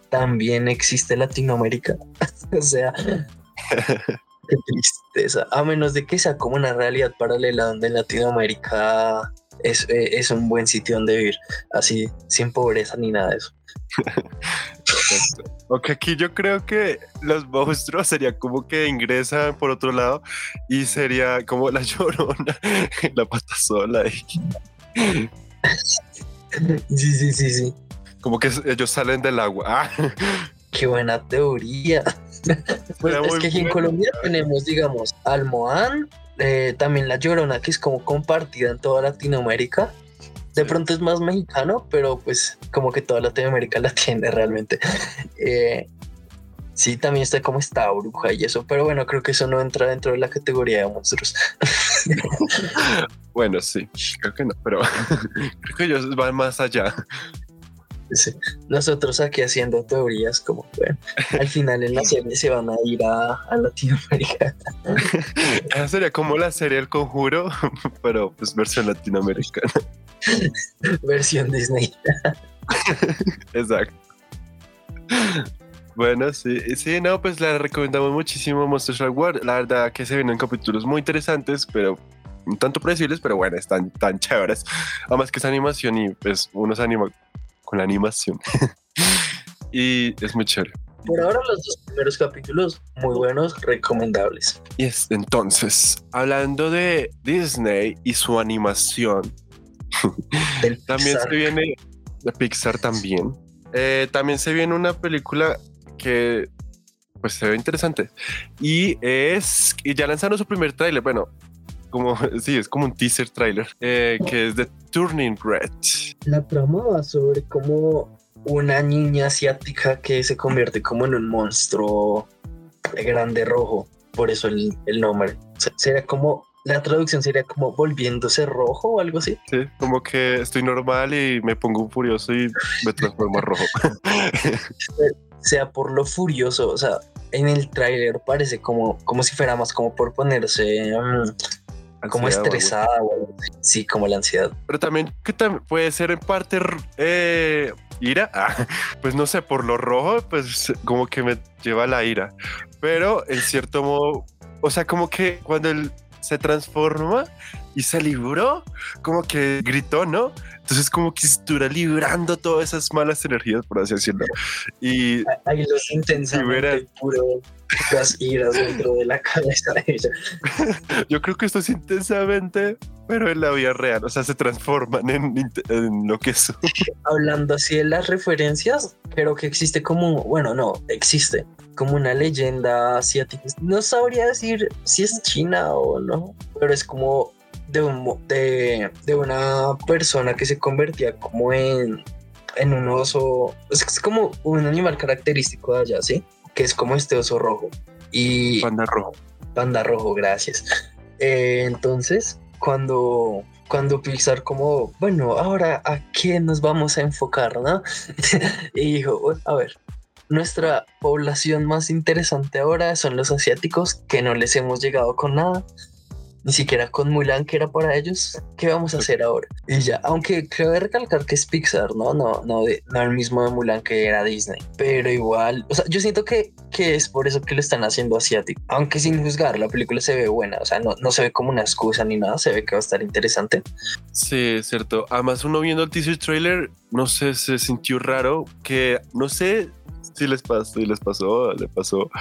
también existe Latinoamérica. o sea, qué tristeza. A menos de que sea como una realidad paralela donde Latinoamérica es, eh, es un buen sitio donde vivir, así, sin pobreza ni nada de eso. Aunque aquí yo creo que los monstruos sería como que ingresan por otro lado y sería como la llorona, la pata sola. Y Sí, sí, sí, sí. como que ellos salen del agua. Ah, Qué buena teoría. Pues es que aquí en. Colombia tenemos, digamos, al Moán, eh, también la Llorona, que es como compartida en toda Latinoamérica. De Sí. pronto es más mexicano, pero pues como que toda Latinoamérica la tiene realmente. Eh, sí, también está como esta bruja y eso, pero bueno, creo que eso no entra dentro de la categoría de monstruos. bueno, sí, creo que no, pero creo que ellos van más allá. Sí. Nosotros aquí haciendo teorías como, bueno, al final en la serie se van a ir a, a Latinoamérica. Esa sería como la serie El Conjuro, pero pues versión latinoamericana. Versión Disney. Exacto. Bueno, sí, sí, no, pues la recomendamos muchísimo Monster Truck World. La verdad que se vienen capítulos muy interesantes, pero un tanto predecibles, pero bueno, están tan chéveres. Además que es animación y pues uno se anima con la animación. y es muy chévere. Por ahora los dos primeros capítulos muy buenos, recomendables. Y es, entonces, hablando de Disney y su animación, También Pixar. se viene de Pixar también. Eh, también se viene una película que pues se ve interesante y es y ya lanzaron su primer tráiler. Bueno, como sí, es como un teaser tráiler eh, que es de Turning Red. La trama va sobre como una niña asiática que se convierte como en un monstruo grande rojo. Por eso el, el nombre. Se- Sería como, la traducción sería como volviéndose rojo o algo así. Sí, como que estoy normal y me pongo furioso y me transformo rojo. sea por lo furioso, o sea, en el tráiler parece como, como si fuera más como por ponerse mm, como estresada o algo así. sí, como la ansiedad. Pero también que tam- puede ser en parte eh, ira. Ah, pues no sé, por lo rojo, pues como que me lleva a la ira. Pero en cierto modo, o sea, como que cuando él se transforma y se libró, como que gritó, ¿no? Entonces como que estuviera librando todas esas malas energías, por así decirlo. Y Hay los intensamente puro las iras dentro de la cabeza de ella. yo creo que esto es intensamente, pero en la vida real, o sea, se transforman en, en lo que son. Hablando así de las referencias, creo que existe como, bueno, no, existe como una leyenda asiática. No sabría decir si es china o no, pero es como de, un, de, de una persona que se convertía como en, en un oso. Es, es como un animal característico de allá, ¿sí? Que es como este oso rojo. Y Panda rojo. Panda rojo, gracias. Eh, entonces, cuando, cuando Pixar como, bueno, ahora a qué nos vamos a enfocar, ¿no? y dijo, "Bueno, a ver, nuestra población más interesante ahora son los asiáticos, que no les hemos llegado con nada. Ni siquiera con Mulan, que era para ellos. ¿Qué vamos a hacer ahora? Y ya, aunque cabe recalcar que es Pixar, ¿no? No, no, de- no el mismo de Mulan que era Disney. Pero igual, o sea, yo siento que, que es por eso que lo están haciendo asiático. Aunque sin juzgar, la película se ve buena. O sea, no, no se ve como una excusa ni nada. Se ve que va a estar interesante. Sí, es cierto. Además, uno viendo el teaser trailer, no sé, se sintió raro que, no sé si les pasó, si les pasó, le pasó,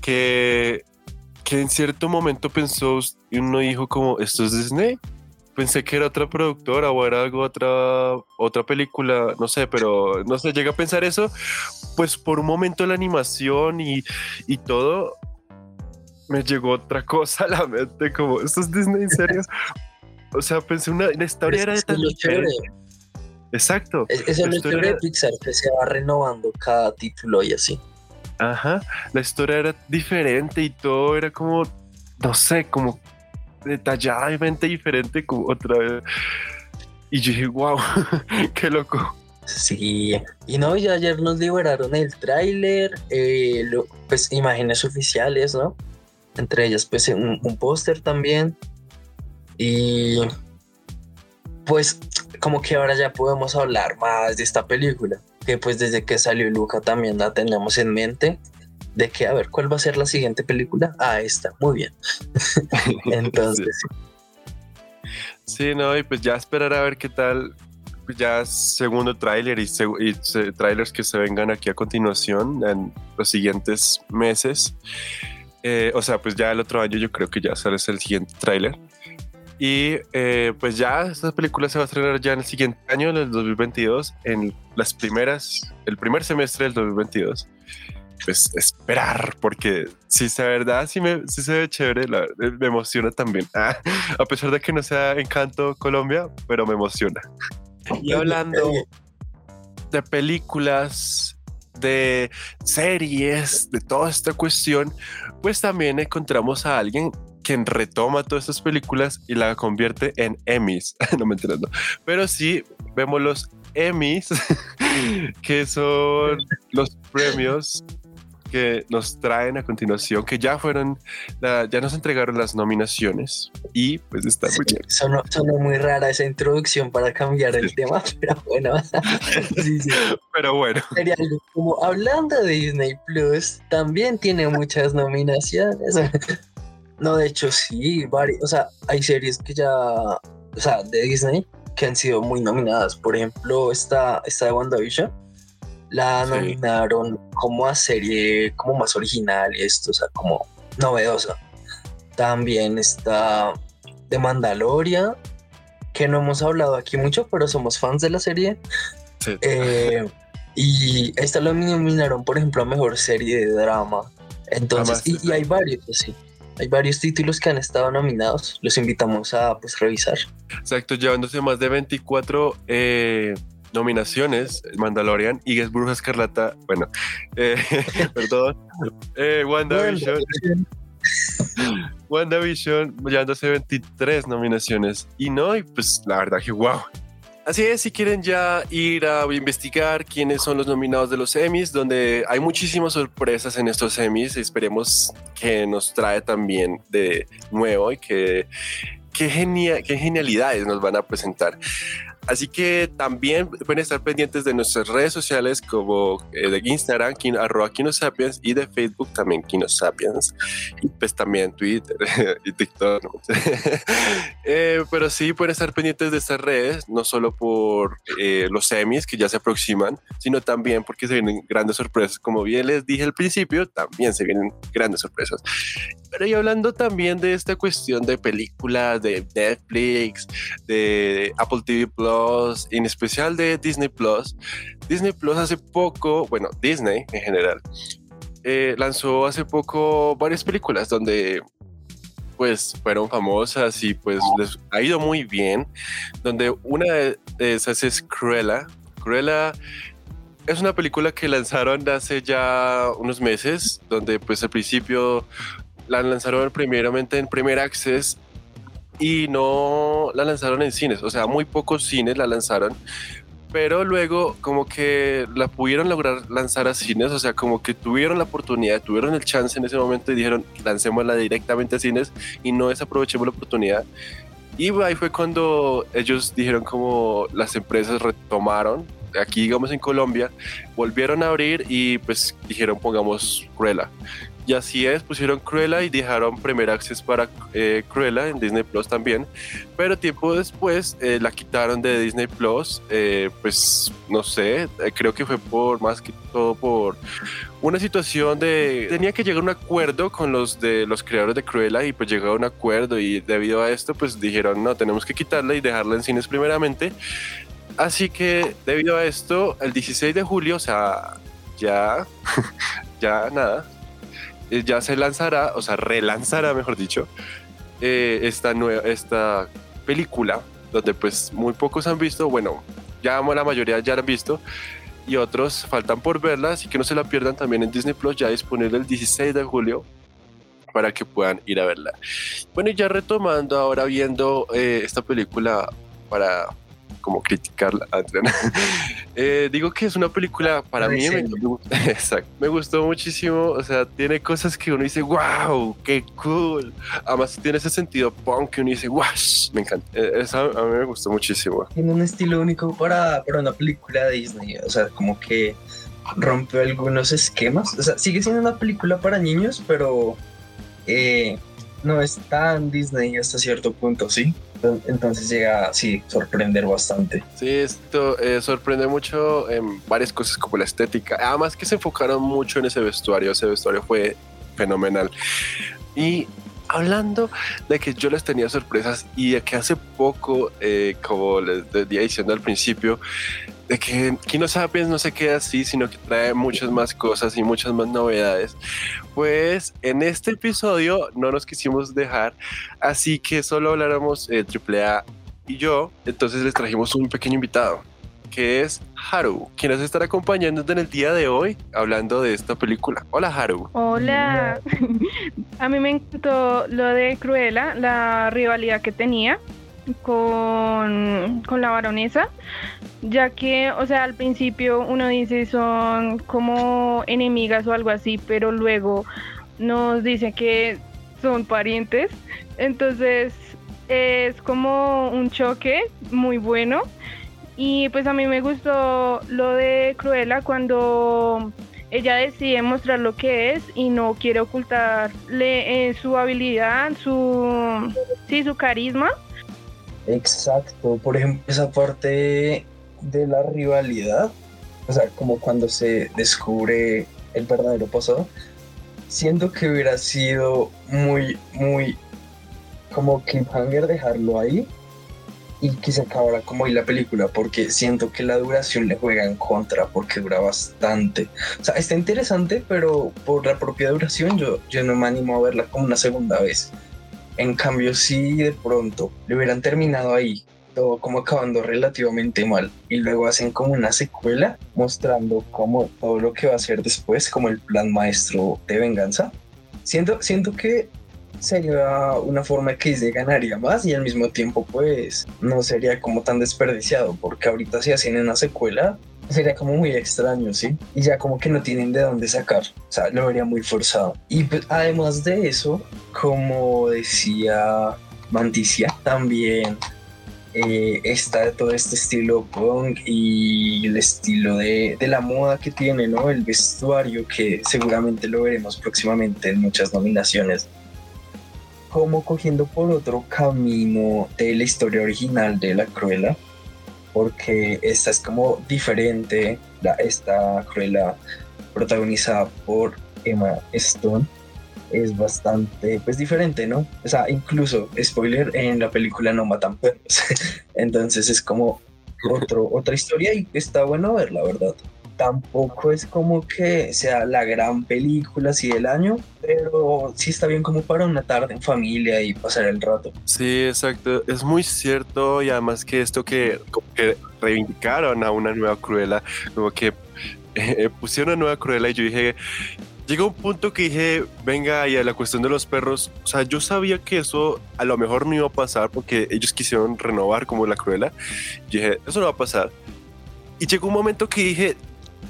que, que en cierto momento pensó y uno dijo como, ¿esto es Disney? Pensé que era otra productora o era algo otra, otra película, no sé, pero no sé, llega a pensar eso, pues por un momento la animación y, y todo, me llegó otra cosa a la mente, como, ¿esto es Disney en serio? O sea, pensé una, la historia era de tan chévere. Exacto. Es, es La historia de Pixar, que se va renovando cada título y así. Ajá. La historia era diferente y todo era como, no sé, como detalladamente diferente como otra vez. Y yo dije, wow, qué loco. Sí, y no, ya ayer nos liberaron el tráiler, eh, pues imágenes oficiales, ¿no? Entre ellas, pues un, un póster también. Y pues como que ahora ya podemos hablar más de esta película, que pues desde que salió Luca también la tenemos en mente, de que a ver, ¿cuál va a ser la siguiente película? Ah, esta, muy bien. Entonces, Sí, no, y pues ya esperar a ver qué tal. pues Ya segundo tráiler y, seg- y trailers que se vengan aquí a continuación en los siguientes meses. Eh, o sea, pues ya el otro año yo creo que ya sale el siguiente tráiler. Y eh, pues ya esta película se va a estrenar ya en el siguiente año, en el 2022, en las primeras, el primer semestre del 2022. Pues esperar, porque si es verdad, sí, me, sí se ve chévere, la- me emociona también. Ah, a pesar de que no sea Encanto Colombia, pero me emociona. Y hablando de películas, de series, de toda esta cuestión, pues también encontramos a alguien quien retoma todas estas películas y la convierte en Emmys. no me entiendo. Pero sí vemos los Emmys, que son los premios que nos traen a continuación, que ya fueron, la- ya nos entregaron las nominaciones y pues está muy chévere. Sonó, sonó muy rara esa introducción para cambiar el Sí. tema, pero bueno. sí, sí. Pero bueno, Sería algo como hablando de Disney Plus, también tiene muchas nominaciones. No, de hecho, sí, varios. O sea, hay series que ya, o sea, de Disney que han sido muy nominadas. Por ejemplo, esta, esta de WandaVision la Sí. nominaron como a serie como más original y esto, o sea, como novedosa. También está de Mandalorian, que no hemos hablado aquí mucho, pero somos fans de la serie. sí. Eh, y esta lo nominaron, por ejemplo, a mejor serie de drama. Entonces, Además, y, y hay varios, sí. Hay varios títulos que han estado nominados. Los invitamos a pues revisar. Exacto, llevándose más de 24 eh, nominaciones, Mandalorian y es Bruja Escarlata, bueno, eh, perdón, eh, WandaVision, WandaVision llevándose 23 nominaciones y no, y pues la verdad que wow. Así es, si quieren ya ir a investigar quiénes son los nominados de los Emmys, donde hay muchísimas sorpresas en estos Emmys, esperemos que nos trae también de nuevo y que qué, genia- qué genialidades nos van a presentar. Así que también pueden estar pendientes de nuestras redes sociales como eh, de Instagram, kin- arroba Kinosapiens y de Facebook también Kinosapiens y pues también Twitter y TikTok. ¿no? Eh, pero sí pueden estar pendientes de estas redes, no solo por eh, los semis que ya se aproximan, sino también porque se vienen grandes sorpresas. Como bien les dije al principio, también se vienen grandes sorpresas. Pero y hablando también de esta cuestión de películas, de Netflix, de Apple TV Plus, en especial de Disney Plus. Disney Plus hace poco, bueno, Disney en general, eh, lanzó hace poco varias películas donde pues fueron famosas y pues les ha ido muy bien, donde una de esas es Cruella. Cruella es una película que lanzaron hace ya unos meses, donde pues al principio la lanzaron primeramente en Premier Access y no la lanzaron en cines, o sea, muy pocos cines la lanzaron, pero luego como que la pudieron lograr lanzar a cines, o sea, como que tuvieron la oportunidad, tuvieron el chance en ese momento y dijeron, lancémosla directamente a cines y no desaprovechemos la oportunidad. Y ahí fue cuando ellos dijeron como las empresas retomaron, aquí digamos en Colombia, volvieron a abrir y pues dijeron pongamos Cruella. Y así es, pusieron Cruella y dejaron Premier Access para eh, Cruella en Disney Plus también. Pero tiempo después eh, la quitaron de Disney Plus. eh, pues no sé, creo que fue por más que todo por una situación de. Tenía que llegar a un acuerdo con los de los creadores de Cruella y pues llegó a un acuerdo. Y debido a esto, pues dijeron no, tenemos que quitarla y dejarla en cines primeramente. Así que debido a esto, el 16 de julio, o sea, ya, ya nada, ya se lanzará, o sea, relanzará, mejor dicho, eh, esta nueva, esta película, donde pues muy pocos han visto, bueno, ya la mayoría ya la han visto, y otros faltan por verla, así que no se la pierdan también en Disney Plus, ya disponible el 16 de julio para que puedan ir a verla. Bueno, y ya retomando ahora viendo eh, esta película para como criticarla, Adriana. Eh, digo que es una película para mí, me, exacto, me gustó muchísimo, o sea, tiene cosas que uno dice, wow, qué cool. Además tiene ese sentido punk que uno dice, wash, me encanta. Eh, a mí me gustó muchísimo. Tiene un estilo único para, para una película de Disney. O sea, como que rompe algunos esquemas. O sea, sigue siendo una película para niños, pero eh, no es tan Disney hasta cierto punto, ¿sí? Entonces llega, sí, sorprender bastante. Sí, esto eh, sorprende mucho en varias cosas como la estética. Además que se enfocaron mucho en ese vestuario. Ese vestuario fue fenomenal. Y hablando de que yo les tenía sorpresas y de que hace poco, eh, como les decía diciendo al principio, de que Kino Sapiens no se queda así, sino que trae muchas más cosas y muchas más novedades. Pues en este episodio no nos quisimos dejar, así que solo habláramos de AAA y yo, entonces les trajimos un pequeño invitado que es Haru, quien nos estará acompañando en el día de hoy hablando de esta película. Hola Haru. Hola. A mí me encantó lo de Cruella, la rivalidad que tenía con, con la baronesa, ya que, o sea, al principio uno dice son como enemigas o algo así, pero luego nos dice que son parientes, entonces es como un choque muy bueno y pues a mí me gustó lo de Cruella cuando ella decide mostrar lo que es y no quiere ocultarle eh, su habilidad, su sí, su carisma. Exacto, por ejemplo, esa parte de la rivalidad, o sea, como cuando se descubre el verdadero pasado, siento que hubiera sido muy, muy como cliffhanger dejarlo ahí y que se acabara como ahí la película, porque siento que la duración le juega en contra, porque dura bastante. O sea, está interesante, pero por la propia duración yo, yo no me animo a verla como una segunda vez. En cambio, si de pronto le hubieran terminado ahí, todo como acabando relativamente mal, y luego hacen como una secuela mostrando como todo lo que va a ser después, como el plan maestro de venganza, siento, siento que sería una forma que se ganaría más y al mismo tiempo pues no sería como tan desperdiciado porque ahorita si hacen una secuela sería como muy extraño, ¿sí? Y ya como que no tienen de dónde sacar, o sea, lo vería muy forzado. Y pues, además de eso, como decía Manticia, también eh, está todo este estilo punk y el estilo de, de, la moda que tiene, ¿no? El vestuario que seguramente lo veremos próximamente en muchas nominaciones como cogiendo por otro camino de la historia original de la Cruella, porque esta es como diferente, la, esta Cruella protagonizada por Emma Stone. Es bastante pues diferente, ¿no? O sea, incluso, spoiler, en la película no matan perros, entonces es como otro, otra historia y está bueno ver, la verdad tampoco es como que sea la gran película así del año, pero sí está bien como para una tarde en familia y pasar el rato. Sí, exacto, es muy cierto y además que esto que, que reivindicaron a una nueva Cruella, como que eh, pusieron una nueva Cruella y yo dije, llegó un punto que dije, venga, y a la cuestión de los perros, o sea, yo sabía que eso a lo mejor no iba a pasar porque ellos quisieron renovar como la Cruella. Yo dije, eso no va a pasar. Y llegó un momento que dije,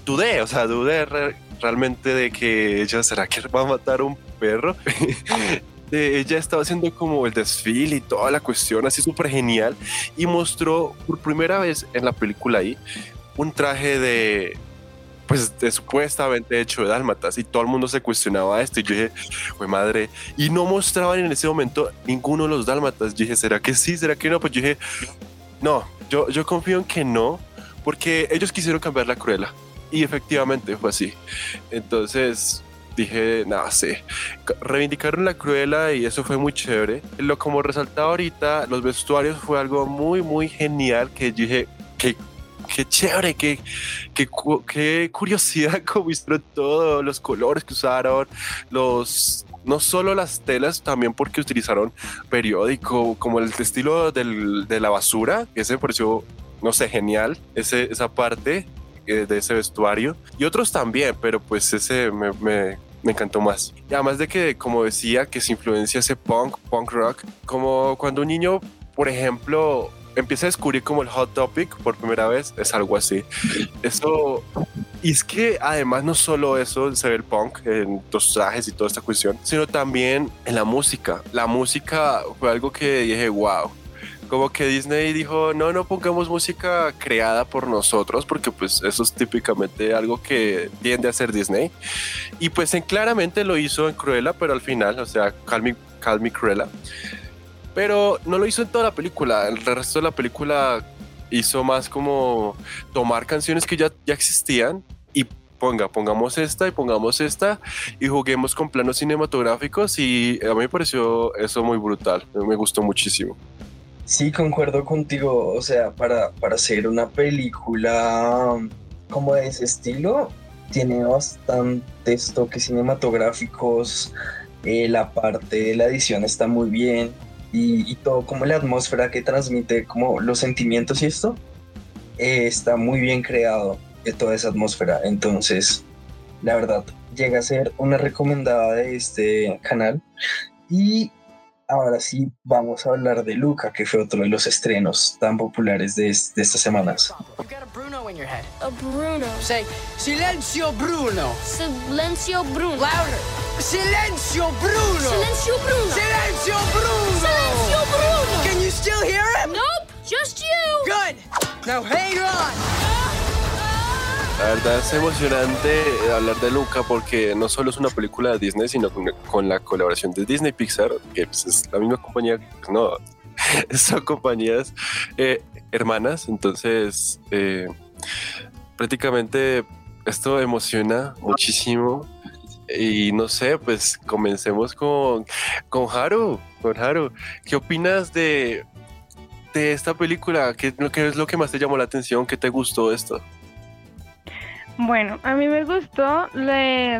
dudé, o sea, dudé realmente de que ella será que va a matar un perro. ella estaba haciendo como el desfile y toda la cuestión así súper genial y mostró por primera vez en la película ahí un traje de pues de supuestamente hecho de dálmatas y todo el mundo se cuestionaba esto y yo dije, güey madre, y no mostraban en ese momento ninguno de los dálmatas. Yo dije, ¿será que sí? ¿Será que no? Pues yo dije, no, yo, yo confío en que no, porque ellos quisieron cambiar la cruela. Y efectivamente fue así. Entonces dije, nada, sí. Reivindicaron la cruela y eso fue muy chévere. Lo como resaltaba ahorita, los vestuarios fue algo muy, muy genial que dije, que qué chévere, qué, qué, qué curiosidad como viste todo, los colores que usaron, los no solo las telas, también porque utilizaron periódico, como el estilo del, de la basura, ese me pareció, no sé, genial, ese, esa parte. Eh, de ese vestuario y otros también, pero pues ese me, me, me, encantó más. Y además de que, como decía, que se influencia ese punk, punk rock, como cuando un niño, por ejemplo, empieza a descubrir como el hot topic por primera vez, es algo así. Eso, y es que además no solo eso se ve el punk en los trajes y toda esta cuestión, sino también en la música. La música fue algo que dije, wow como que Disney dijo, no, no pongamos música creada por nosotros, porque pues eso es típicamente algo que tiende a hacer Disney. Y pues en, claramente lo hizo en Cruella, pero al final, o sea, Calm Me, Cruella. pero no lo hizo en toda la película. El resto de la película hizo más como tomar canciones que ya, ya existían y ponga, pongamos esta y pongamos esta y juguemos con planos cinematográficos y a mí me pareció eso muy brutal, me gustó muchísimo. Sí, concuerdo contigo, o sea, para, para hacer una película como de ese estilo, tiene bastantes toques cinematográficos, eh, la parte de la edición está muy bien, y, todo como la atmósfera que transmite, como los sentimientos y esto, eh, está muy bien creado toda esa atmósfera. Entonces, la verdad, llega a ser una recomendada de este canal. Y ahora sí, vamos a hablar de Luca, que fue otro de los estrenos tan populares de, de estas semanas. A Bruno. Say, Silencio Bruno. Silencio Bruno. Louder. Silencio Bruno. Silencio Bruno. Silencio Bruno. Silencio Bruno. Can you still hear him? Nope, just you. Good. Now hang on. La verdad es emocionante hablar de Luca porque no solo es una película de Disney, sino con, la colaboración de Disney Pixar, que pues, es la misma compañía, pues, no, son compañías eh, hermanas, entonces eh, prácticamente esto emociona muchísimo y no sé, pues comencemos con, con Haru, con Haru. ¿Qué opinas de, de esta película? ¿Qué, ¿Qué es lo que más te llamó la atención? ¿Qué te gustó esto? Bueno, a mí me gustó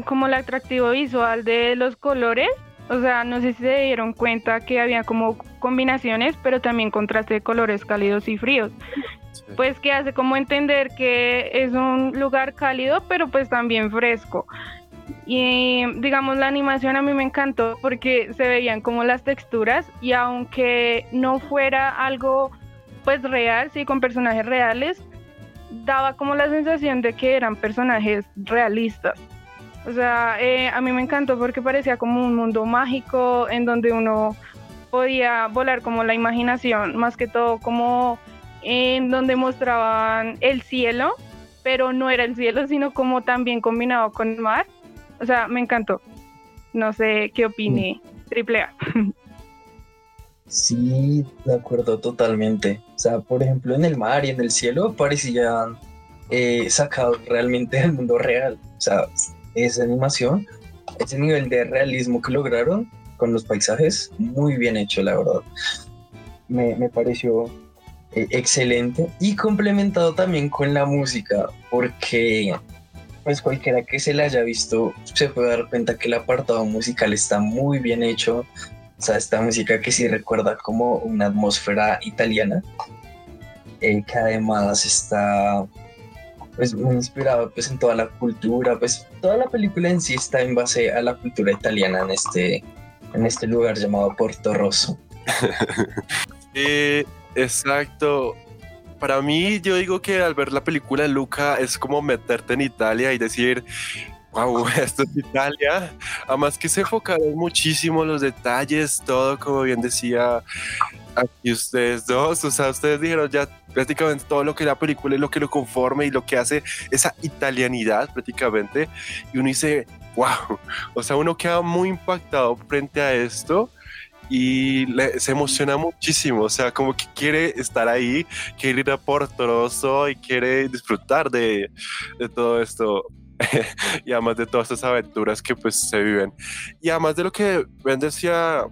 como el atractivo visual de los colores. O sea, no sé si se dieron cuenta que había como combinaciones, pero también contraste de colores cálidos y fríos pues que hace como entender que es un lugar cálido, pero pues también fresco. Y digamos, la animación a mí me encantó porque se veían como las texturas y aunque no fuera algo pues real, sí, con personajes reales, daba como la sensación de que eran personajes realistas. O sea, eh, a mí me encantó porque parecía como un mundo mágico en donde uno podía volar como la imaginación, más que todo como en donde mostraban el cielo, pero no era el cielo, sino como también combinado con el mar. O sea, me encantó. No sé qué opine Triple A. Sí, de acuerdo totalmente. O sea, por ejemplo, en el mar y en el cielo parecían eh, sacados realmente del mundo real. O sea, esa animación, ese nivel de realismo que lograron con los paisajes, muy bien hecho, la verdad. Me, me pareció eh, excelente y complementado también con la música, porque pues cualquiera que se la haya visto se puede dar cuenta que el apartado musical está muy bien hecho. O sea, esta música que sí recuerda como una atmósfera italiana, eh, que además está pues muy inspirado pues en toda la cultura, pues toda la película en sí está en base a la cultura italiana en este, en este lugar llamado Porto Rosso. eh, Exacto. Para mí, yo digo que al ver la película Luca es como meterte en Italia y decir, wow, esto es Italia. Además que se enfocaron muchísimo los detalles, todo como bien decía aquí ustedes dos, o sea, ustedes dijeron ya prácticamente todo lo que la película es lo que lo conforme y lo que hace esa italianidad prácticamente. Y uno dice, wow, o sea, uno queda muy impactado frente a esto y se emociona muchísimo, o sea, como que quiere estar ahí, quiere ir a Portoroso y quiere disfrutar de, de todo esto y además de todas estas aventuras que pues se viven. Y además de lo que Ben decía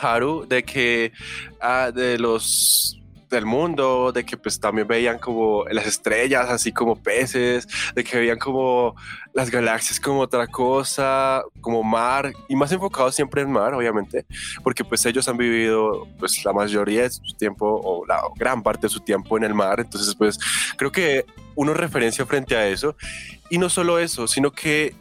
Haru, de que ah, de los del mundo, de que pues también veían como las estrellas así como peces, de que veían como las galaxias como otra cosa, como mar, y más enfocado siempre en mar, obviamente, porque pues ellos han vivido pues la mayoría de su tiempo o la gran parte de su tiempo en el mar, entonces pues creo que uno referencia frente a eso, y no solo eso, sino que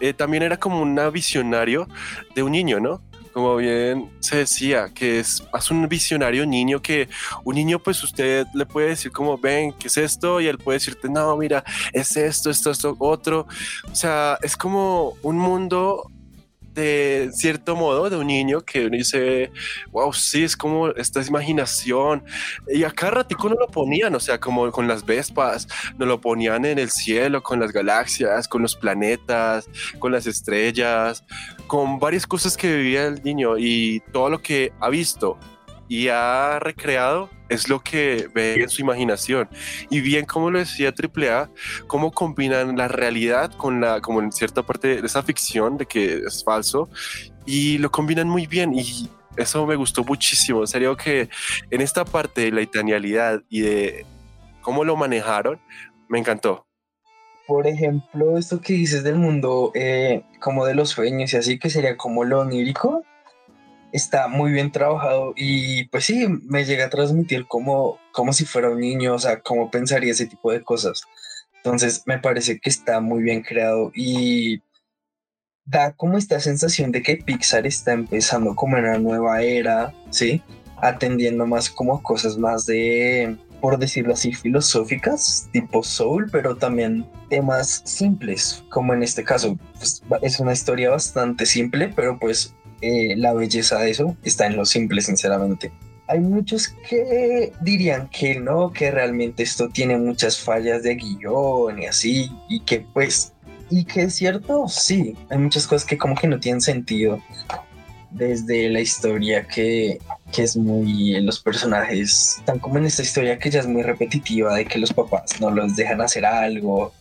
eh, también era como un visionario de un niño, ¿no? como bien se decía, que es, es un visionario niño que un niño pues usted le puede decir como ven, ¿qué es esto? Y él puede decirte, no, mira, es esto, esto, esto, otro. O sea, es como un mundo de cierto modo de un niño que dice, wow, sí, es como esta imaginación. Y acá ratico no lo ponían, o sea, como con las Vespas, no lo ponían en el cielo, con las galaxias, con los planetas, con las estrellas, con varias cosas que vivía el niño y todo lo que ha visto y ha recreado es lo que ve en su imaginación. Y bien, como lo decía AAA, cómo combinan la realidad con la, como en cierta parte de esa ficción de que es falso, y lo combinan muy bien. Y eso me gustó muchísimo. En serio que en esta parte de la italianidad y de cómo lo manejaron, me encantó. Por ejemplo, esto que dices del mundo eh, como de los sueños y así, que sería como lo onírico, está muy bien trabajado y pues sí, me llega a transmitir como, si fuera un niño, o sea, cómo pensaría ese tipo de cosas. Entonces me parece que está muy bien creado y da como esta sensación de que Pixar está empezando como en una nueva era, ¿sí? Atendiendo más como cosas más de, por decirlo así, filosóficas, tipo soul, pero también temas simples, como en este caso. Pues, es una historia bastante simple, pero pues eh, la belleza de eso está en lo simple, sinceramente. Hay muchos que dirían que no, que realmente esto tiene muchas fallas de guion y así, y que pues, y que es cierto, sí, hay muchas cosas que como que no tienen sentido. Desde la historia que, que es muy, los personajes, están como en esta historia que ya es muy repetitiva, de que los papás no los dejan hacer algo,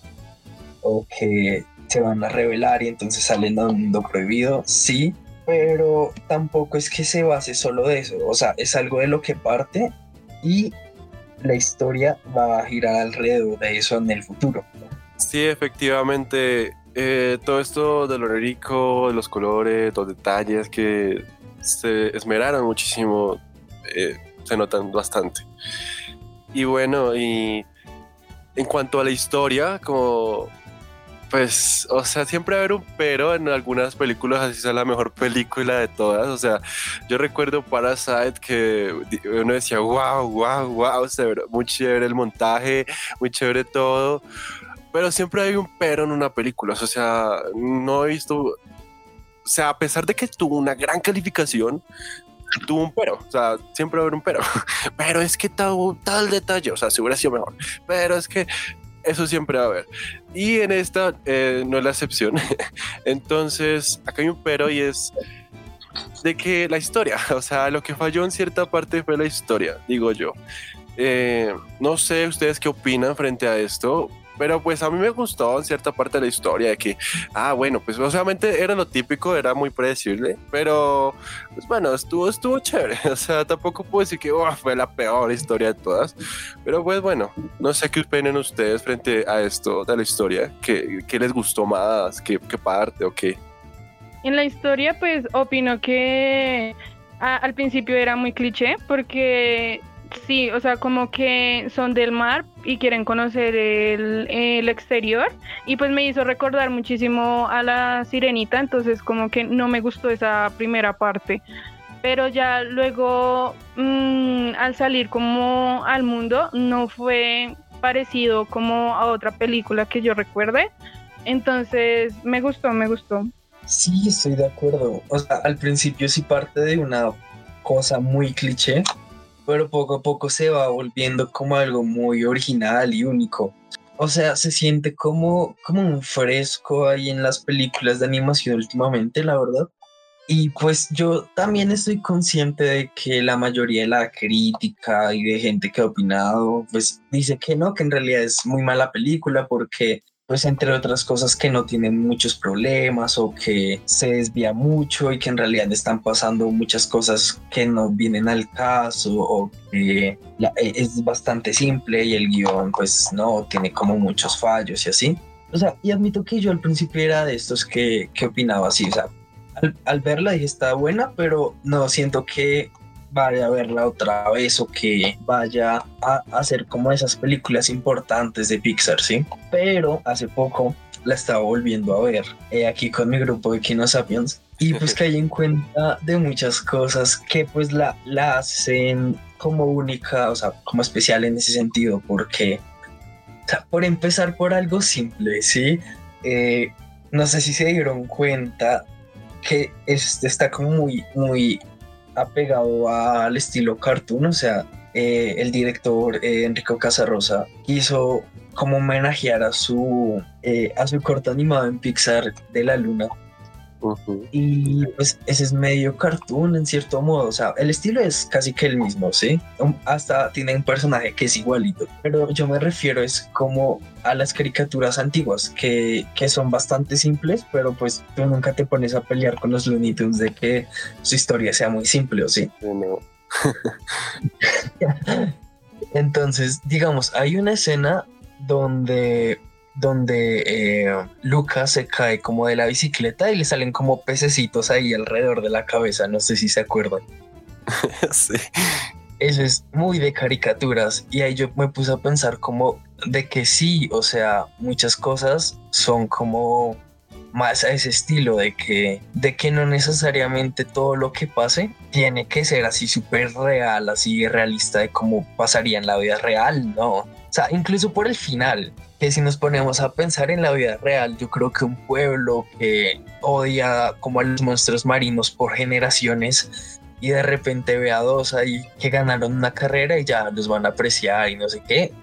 o que se van a revelar y entonces salen a un mundo prohibido, sí, pero tampoco es que se base solo de eso, o sea, es algo de lo que parte y la historia va a girar alrededor de eso en el futuro. Sí, efectivamente, eh, todo esto de lo rico, los colores, los detalles que se esmeraron muchísimo, eh, se notan bastante. Y bueno, y en cuanto a la historia, como pues, o sea, siempre va a haber un pero en algunas películas, así sea la mejor película de todas. O sea, yo recuerdo Parasite que uno decía, wow, wow, wow, muy chévere el montaje, muy chévere todo. Pero siempre hay un pero en una película. O sea, no he visto. O sea, a pesar de que tuvo una gran calificación, tuvo un pero, o sea, siempre va a haber un pero, pero es que tal, tal detalle, o sea, si hubiera sido mejor, pero es que eso siempre va a haber. Y en esta eh, no es la excepción. Entonces, acá hay un pero y es de que la historia, o sea, lo que falló en cierta parte fue la historia, digo yo. Eh, no sé ustedes qué opinan frente a esto. Pero pues a mí me gustó en cierta parte de la historia de que, ah, bueno, pues obviamente era lo típico, era muy predecible, pero pues bueno, estuvo, estuvo chévere. O sea, tampoco puedo decir que fue la peor historia de todas, pero pues bueno, no sé qué opinan ustedes frente a esto de la historia, qué, qué les gustó más, qué, qué parte o qué. En la historia, pues opino que al principio era muy cliché porque Sí, o sea, como que son del mar y quieren conocer el, exterior. Y pues me hizo recordar muchísimo a la sirenita, entonces como que no me gustó esa primera parte, pero ya luego mm, al salir como al mundo no fue parecido como a otra película que yo recuerde, entonces me gustó, me gustó. Sí, estoy de acuerdo, o sea, al principio sí parte de una cosa muy cliché pero poco a poco se va volviendo como algo muy original y único. O sea, se siente como, como un fresco ahí en las películas de animación últimamente, la verdad. Y pues yo también estoy consciente de que la mayoría de la crítica y de gente que ha opinado, pues dice que no, que en realidad es muy mala película porque pues entre otras cosas que no tienen muchos problemas o que se desvía mucho y que en realidad están pasando muchas cosas que no vienen al caso o que e, es bastante simple y el guion pues no tiene como muchos fallos y así. O sea, y admito que yo al principio era de estos que, que opinaba así, o sea, al, al verla dije está buena, pero no siento que vaya a verla otra vez o que vaya a hacer como esas películas importantes de Pixar, ¿sí? Pero hace poco la estaba volviendo a ver eh, aquí con mi grupo de Kino Sapiens y pues que hay en cuenta de muchas cosas que pues la, la hacen como única, o sea, como especial en ese sentido, porque, o sea, por empezar por algo simple, ¿sí? Eh, no sé si se dieron cuenta que este está como muy, muy apegado al estilo cartoon, o sea, eh, el director eh, Enrico Casarosa quiso como homenajear a su, eh, a su corto animado en Pixar de la Luna Y pues ese es medio cartoon en cierto modo. O sea, el estilo es casi que el mismo, ¿sí? Hasta tiene un personaje que es igualito. Pero yo me refiero es como a las caricaturas antiguas, que, que son bastante simples, pero pues tú nunca te pones a pelear con los Looney Tunes de que su historia sea muy simple, ¿o sí? No. Entonces, digamos, hay una escena donde donde eh, Lucas se cae como de la bicicleta y le salen como pececitos ahí alrededor de la cabeza, no sé si se acuerdan. sí. Eso es muy de caricaturas y ahí yo me puse a pensar como de que sí, o sea, muchas cosas son como más a ese estilo de que, de que no necesariamente todo lo que pase tiene que ser así súper real, así realista de cómo pasaría en la vida real, ¿no? O sea, incluso por el final, que si nos ponemos a pensar en la vida real, yo creo que un pueblo que odia como a los monstruos marinos por generaciones y de repente ve a dos ahí que ganaron una carrera y ya los van a apreciar y no sé qué,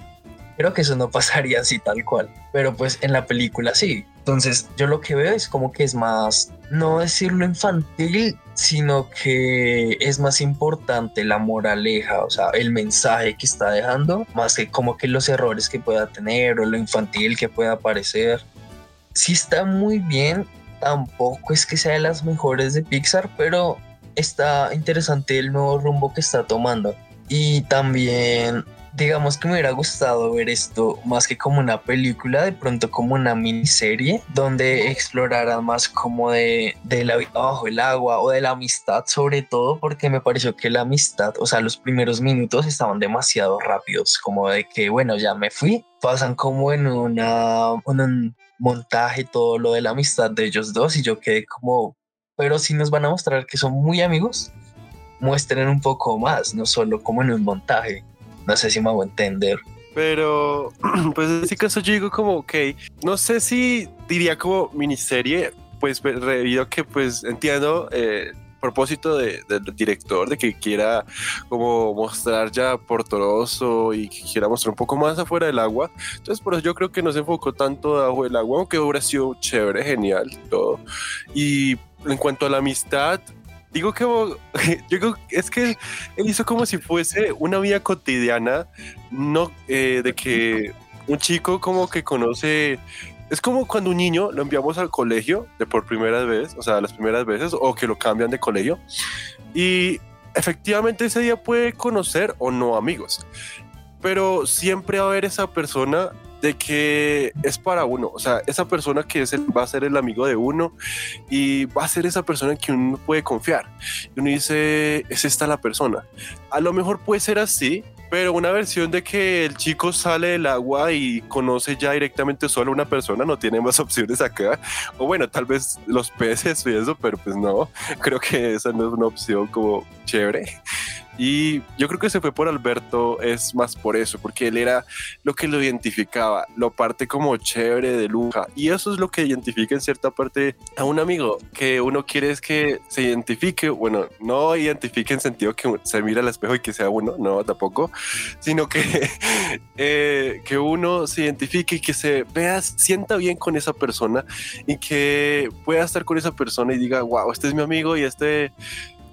creo que eso no pasaría así tal cual, pero pues en la película sí. Entonces yo lo que veo es como que es más, no decirlo infantil, sino que es más importante la moraleja, o sea, el mensaje que está dejando, más que como que los errores que pueda tener o lo infantil que pueda parecer. Sí está muy bien, tampoco es que sea de las mejores de Pixar, pero está interesante el nuevo rumbo que está tomando. Y también digamos que me hubiera gustado ver esto más que como una película, de pronto como una miniserie donde explorara más como de, de la vida bajo el agua o de la amistad sobre todo porque me pareció que la amistad, o sea, los primeros minutos estaban demasiado rápidos, como de que bueno, ya me fui, pasan como en una, un montaje todo lo de la amistad de ellos dos y yo quedé como, pero si nos van a mostrar que son muy amigos, muestren un poco más, no solo como en un montaje. No sé si me hago entender. Pero, pues en ese caso yo digo como, ok, no sé si diría como miniserie, pues debido que pues entiendo eh, propósito del director de que quiera como mostrar ya Portoroso y que quiera mostrar un poco más afuera del agua. Entonces por eso yo creo que no se enfocó tanto abajo del agua, aunque hubiera sido chévere, genial, todo. Y en cuanto a la amistad, digo que yo es que él hizo como si fuese una vida cotidiana, no eh, de que un chico como que conoce es como cuando un niño lo enviamos al colegio de por primera vez, o sea, las primeras veces, o que lo cambian de colegio. Y efectivamente ese día puede conocer o no amigos, pero siempre va a haber esa persona de que es para uno, o sea, esa persona que va a ser el amigo de uno y va a ser esa persona en que uno puede confiar. Y uno dice, es esta la persona. A lo mejor puede ser así, pero una versión de que el chico sale del agua y conoce ya directamente solo una persona, no tiene más opciones acá. O bueno, tal vez los peces y eso, pero pues no, creo que esa no es una opción como chévere. Y yo creo que se fue por Alberto, es más por eso, porque él era lo que lo identificaba, lo parte como chévere de luja. Y eso es lo que identifica en cierta parte a un amigo, que uno quiere es que se identifique, bueno, no identifique en sentido que se mira al espejo y que sea uno, no, tampoco, sino que, eh, que uno se identifique y que se vea, sienta bien con esa persona y que pueda estar con esa persona y diga, wow, este es mi amigo y este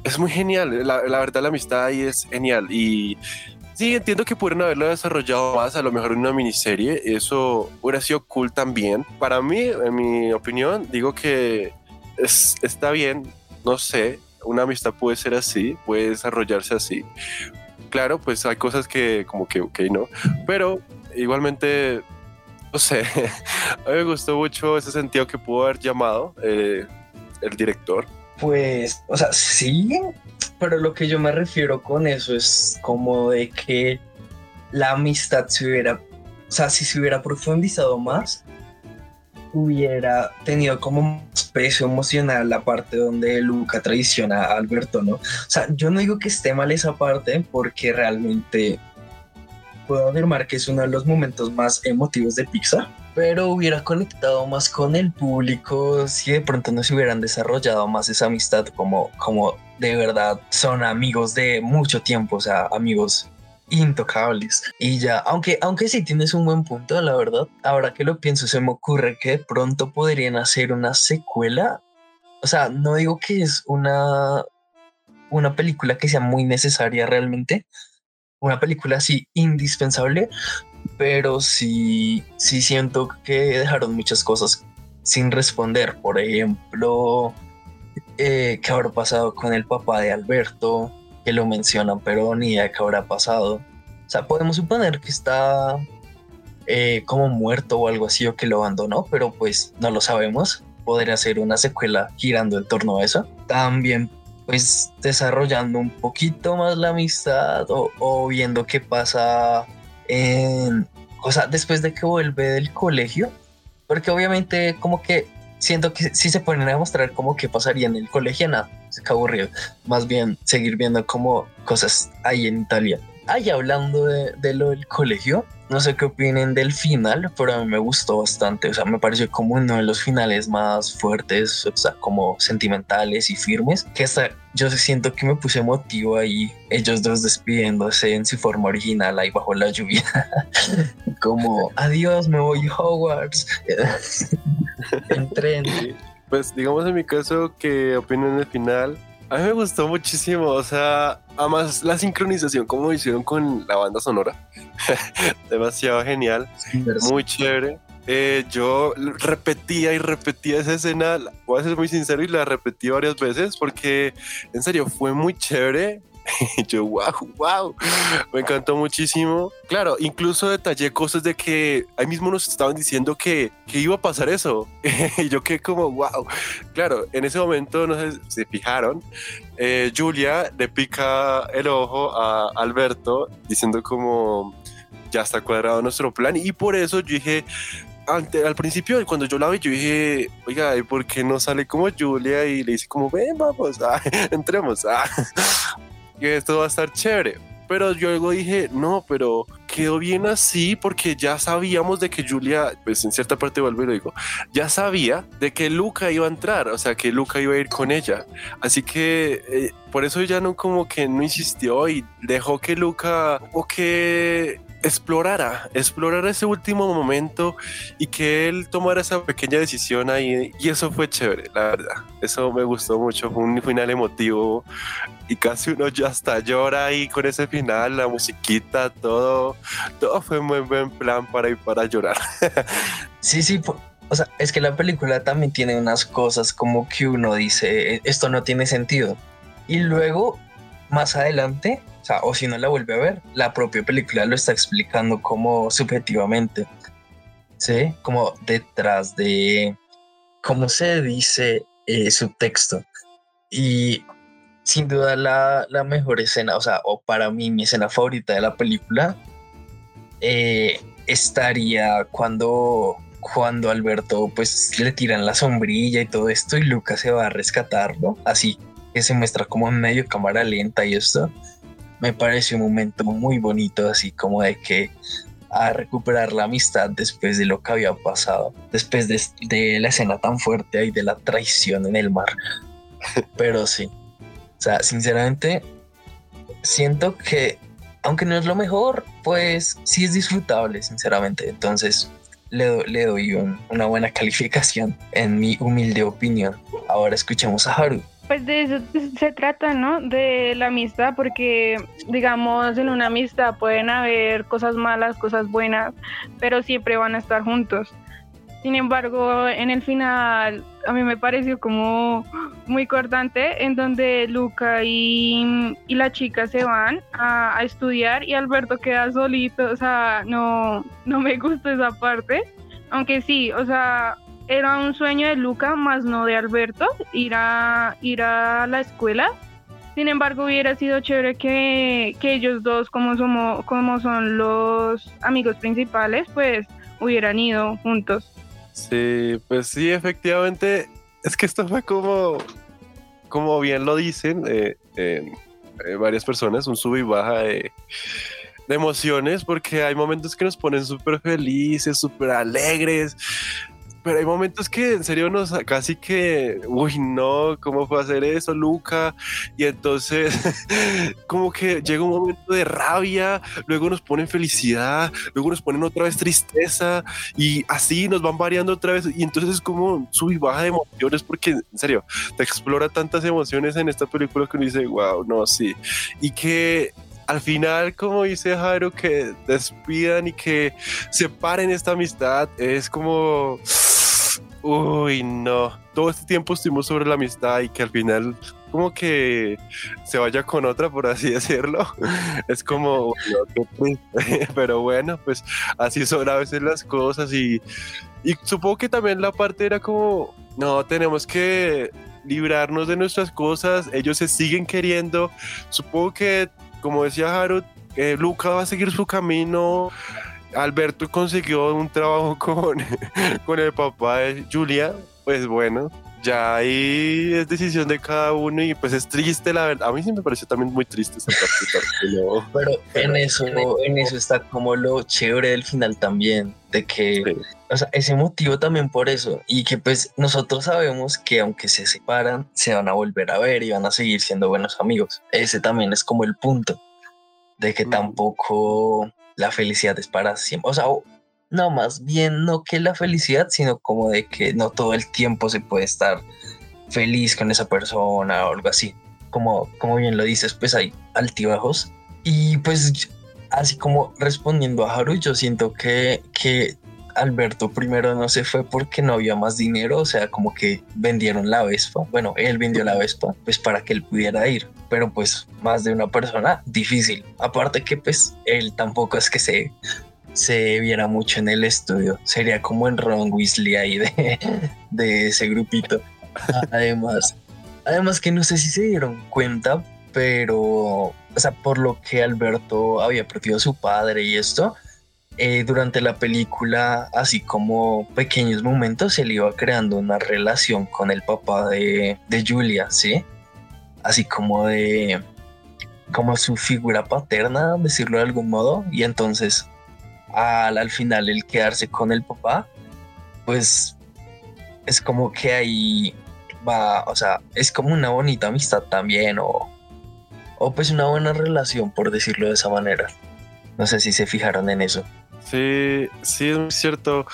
es muy genial. La, verdad, la amistad ahí es genial. Y sí, entiendo que pudieron haberlo desarrollado más, a lo mejor en una miniserie. Eso hubiera sido cool también. Para mí, en mi opinión, digo que es, está bien. No sé, una amistad puede ser así, puede desarrollarse así. Claro, pues hay cosas que como que, ok, no. Pero igualmente, no sé, a mí me gustó mucho ese sentido que pudo haber llamado eh, el director pues, o sea, sí, pero lo que yo me refiero con eso es como de que la amistad se hubiera, o sea, si se hubiera profundizado más, hubiera tenido como peso emocional la parte donde Luca traiciona a Alberto, ¿no? O sea, yo no digo que esté mal esa parte porque realmente puedo afirmar que es uno de los momentos más emotivos de Pixar pero hubiera conectado más con el público si de pronto no se hubieran desarrollado más esa amistad como, como de verdad son amigos de mucho tiempo, o sea, amigos intocables. Y ya, aunque, aunque sí tienes un buen punto, la verdad, ahora que lo pienso, se me ocurre que de pronto podrían hacer una secuela o sea, no digo que es una, una película que sea muy necesaria realmente, una película así indispensable, pero sí, sí siento que dejaron muchas cosas sin responder. Por ejemplo, eh, qué habrá pasado con el papá de Alberto, que lo mencionan, pero ni idea qué habrá pasado. O sea, podemos suponer que está eh, como muerto o algo así o que lo abandonó, pero pues no lo sabemos. Podría ser una secuela girando en torno a eso. También pues desarrollando un poquito más la amistad o, o viendo qué pasa en, o sea, después de que vuelve del colegio, porque obviamente como que siento que si se ponen a mostrar como que pasaría en el colegio, nada, se aburrido. Más bien seguir viendo como cosas ahí en Italia. Ahí hablando de, de, lo del colegio, no sé qué opinen del final, pero a mí me gustó bastante. O sea, me pareció como uno de los finales más fuertes, o sea, como sentimentales y firmes, que hasta yo siento que me puse emotivo ahí, ellos dos despidiéndose en su forma original ahí bajo la lluvia. como, adiós, me voy a Hogwarts. en tren. Pues digamos en mi caso, ¿qué opinan del final? A mí me gustó muchísimo, o sea, además la sincronización como hicieron con la banda sonora, demasiado genial, muy chévere. Eh, yo repetía y repetía esa escena, voy a ser muy sincero y la repetí varias veces porque en serio fue muy chévere yo, wow, wow, me encantó muchísimo. Claro, incluso detallé cosas de que ahí mismo nos estaban diciendo que, que iba a pasar eso. y yo que como, wow. Claro, en ese momento, no sé si se fijaron, eh, Julia le pica el ojo a Alberto diciendo como, ya está cuadrado nuestro plan. Y por eso yo dije, ante, al principio, cuando yo la vi, yo dije, oiga, ¿por qué no sale como Julia? Y le dice como, ven, vamos, ah, entremos. Ah que esto va a estar chévere. Pero yo luego dije, no, pero quedó bien así porque ya sabíamos de que Julia, pues en cierta parte vuelvo y lo digo, ya sabía de que Luca iba a entrar, o sea, que Luca iba a ir con ella. Así que eh, por eso ya no como que no insistió y dejó que Luca o que explorara, explorara ese último momento y que él tomara esa pequeña decisión ahí. Y eso fue chévere, la verdad. Eso me gustó mucho. Fue un final emotivo y casi uno ya hasta llora ahí con ese final, la musiquita, todo. Todo fue muy buen plan para ir para llorar. sí, sí. O sea, es que la película también tiene unas cosas como que uno dice, e, esto no tiene sentido. Y luego, más adelante, o si no la vuelve a ver, la propia película lo está explicando como subjetivamente. ¿Sí? Como detrás de cómo se dice eh, su texto. Y sin duda la, la, mejor escena, o sea, o para mí mi escena favorita de la película, eh, estaría cuando, cuando Alberto pues le tiran la sombrilla y todo esto y Lucas se va a rescatarlo, así que se muestra como en medio cámara lenta y esto me parece un momento muy bonito, así como de que a recuperar la amistad después de lo que había pasado, después de, la escena tan fuerte ahí de la traición en el mar. Pero sí, o sea, sinceramente, siento que, aunque no es lo mejor, pues sí es disfrutable, sinceramente. Entonces, le doy una buena calificación en mi humilde opinión. Ahora escuchemos a Haru pues de eso se trata, ¿no? De la amistad, porque digamos en una amistad pueden haber cosas malas, cosas buenas, pero siempre van a estar juntos. Sin embargo, en el final a mí me pareció como muy cortante en donde Luca y, y la chica se van a, a, estudiar y Alberto queda solito, o sea, no, no me gusta esa parte, aunque sí, o sea, era un sueño de Luca, más no de Alberto, ir a, ir a la escuela. Sin embargo, hubiera sido chévere que, ellos dos, como, somos, como son los amigos principales, pues hubieran ido juntos. Sí, pues sí, efectivamente, es que esto fue como, como bien lo dicen eh, eh, varias personas, un sub y baja de, de emociones, porque hay momentos que nos ponen súper felices, súper alegres, pero hay momentos que en serio nos casi que, uy, no, ¿cómo fue hacer eso, Luca? Y entonces, como que llega un momento de rabia, luego nos ponen felicidad, luego nos ponen otra vez tristeza y así nos van variando otra vez. Y entonces es como sub y baja de emociones, porque en serio, te explora tantas emociones en esta película que uno dice, wow, no, sí. Y que al final, como dice Jairo, que despidan y que separen esta amistad, es como Uy, no. Todo este tiempo estuvimos sobre la amistad y que al final como que se vaya con otra, por así decirlo. Es como, pero bueno, pues así son a veces las cosas y, y supongo que también la parte era como, no, tenemos que librarnos de nuestras cosas, ellos se siguen queriendo. Supongo que, como decía Harold, eh, Luca va a seguir su camino Alberto consiguió un trabajo con, con el papá de Julia, pues bueno, ya ahí es decisión de cada uno y pues es triste la verdad. A mí sí me pareció también muy triste esa parte. Pero en eso, en eso está como lo chévere del final también, de que, o sea, ese motivo también por eso y que pues nosotros sabemos que aunque se separan, se van a volver a ver y van a seguir siendo buenos amigos. Ese también es como el punto de que tampoco la felicidad es para siempre. O sea, no, más bien no que la felicidad, sino como de que no todo el tiempo se puede estar feliz con esa persona o algo así. Como, como bien lo dices, pues hay altibajos. Y pues así como respondiendo a Haru, yo siento que, que Alberto primero no se fue porque no había más dinero, o sea, como que vendieron la Vespa. Bueno, él vendió la Vespa, pues para que él pudiera ir, pero pues más de una persona, difícil. Aparte que pues él tampoco es que se, se viera mucho en el estudio, sería como en Ron Weasley ahí de, de ese grupito. Además, además que no sé si se dieron cuenta, pero, o sea, por lo que Alberto había perdido a su padre y esto, eh, durante la película, así como pequeños momentos, le iba creando una relación con el papá de, de Julia, ¿sí? Así como de, como su figura paterna, decirlo de algún modo, y entonces al, al final el quedarse con el papá, pues es como que ahí va, o sea, es como una bonita amistad también, o, o pues una buena relación, por decirlo de esa manera. No sé si se fijaron en eso. Sí, sí, es cierto.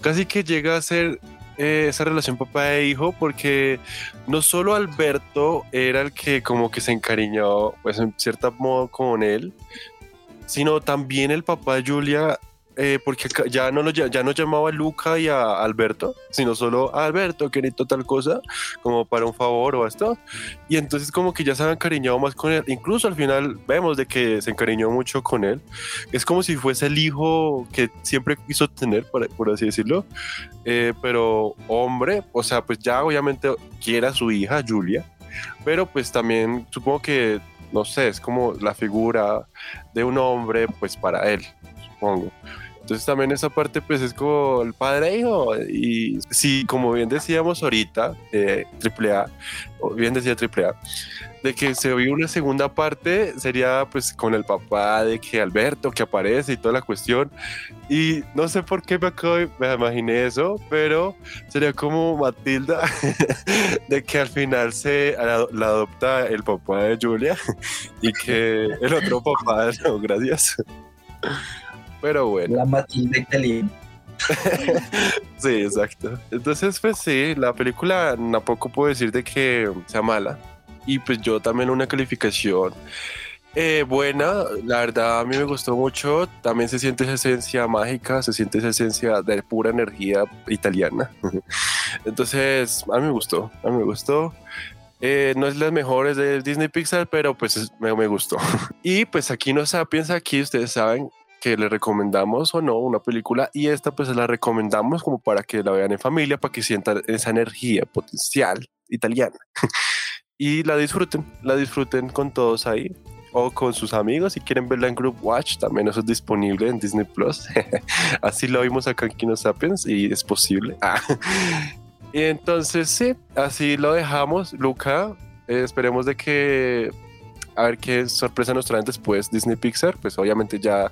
Casi que llega a ser eh, esa relación papá e hijo porque no solo Alberto era el que como que se encariñó, pues en cierto modo con él, sino también el papá de Julia eh, porque ya no, lo, ya no llamaba a Luca y a Alberto, sino solo a Alberto, que necesito tal cosa, como para un favor o esto. Y entonces como que ya se han encariñado más con él. Incluso al final vemos de que se encariñó mucho con él. Es como si fuese el hijo que siempre quiso tener, por, por así decirlo. Eh, pero hombre, o sea, pues ya obviamente quiere a su hija, Julia. Pero pues también supongo que, no sé, es como la figura de un hombre, pues para él, supongo. Entonces también esa parte pues es como el padre e hijo y si como bien decíamos ahorita, eh, AAA, o bien decía AAA, de que se oye una segunda parte sería pues con el papá de que Alberto que aparece y toda la cuestión y no sé por qué me, acabo, me imaginé eso, pero sería como Matilda de que al final se la adopta el papá de Julia y que el otro papá, no, gracias. Pero bueno. La Matilda italiana. sí, exacto. Entonces, pues sí, la película tampoco puedo decir de que sea mala. Y pues yo también una calificación eh, buena. La verdad, a mí me gustó mucho. También se siente esa esencia mágica, se siente esa esencia de pura energía italiana. Entonces, a mí me gustó, a mí me gustó. Eh, no es las mejores de Disney Pixar, pero pues me, me gustó. y pues aquí no Sapiens, aquí ustedes saben, que le recomendamos o no una película y esta pues la recomendamos como para que la vean en familia, para que sientan esa energía potencial italiana y la disfruten, la disfruten con todos ahí o con sus amigos si quieren verla en Group Watch, también eso es disponible en Disney Plus. así lo vimos acá en Kino Sapiens y es posible. Ah. y entonces sí, así lo dejamos, Luca. Eh, esperemos de que a ver qué sorpresa nos traen después Disney Pixar. Pues obviamente ya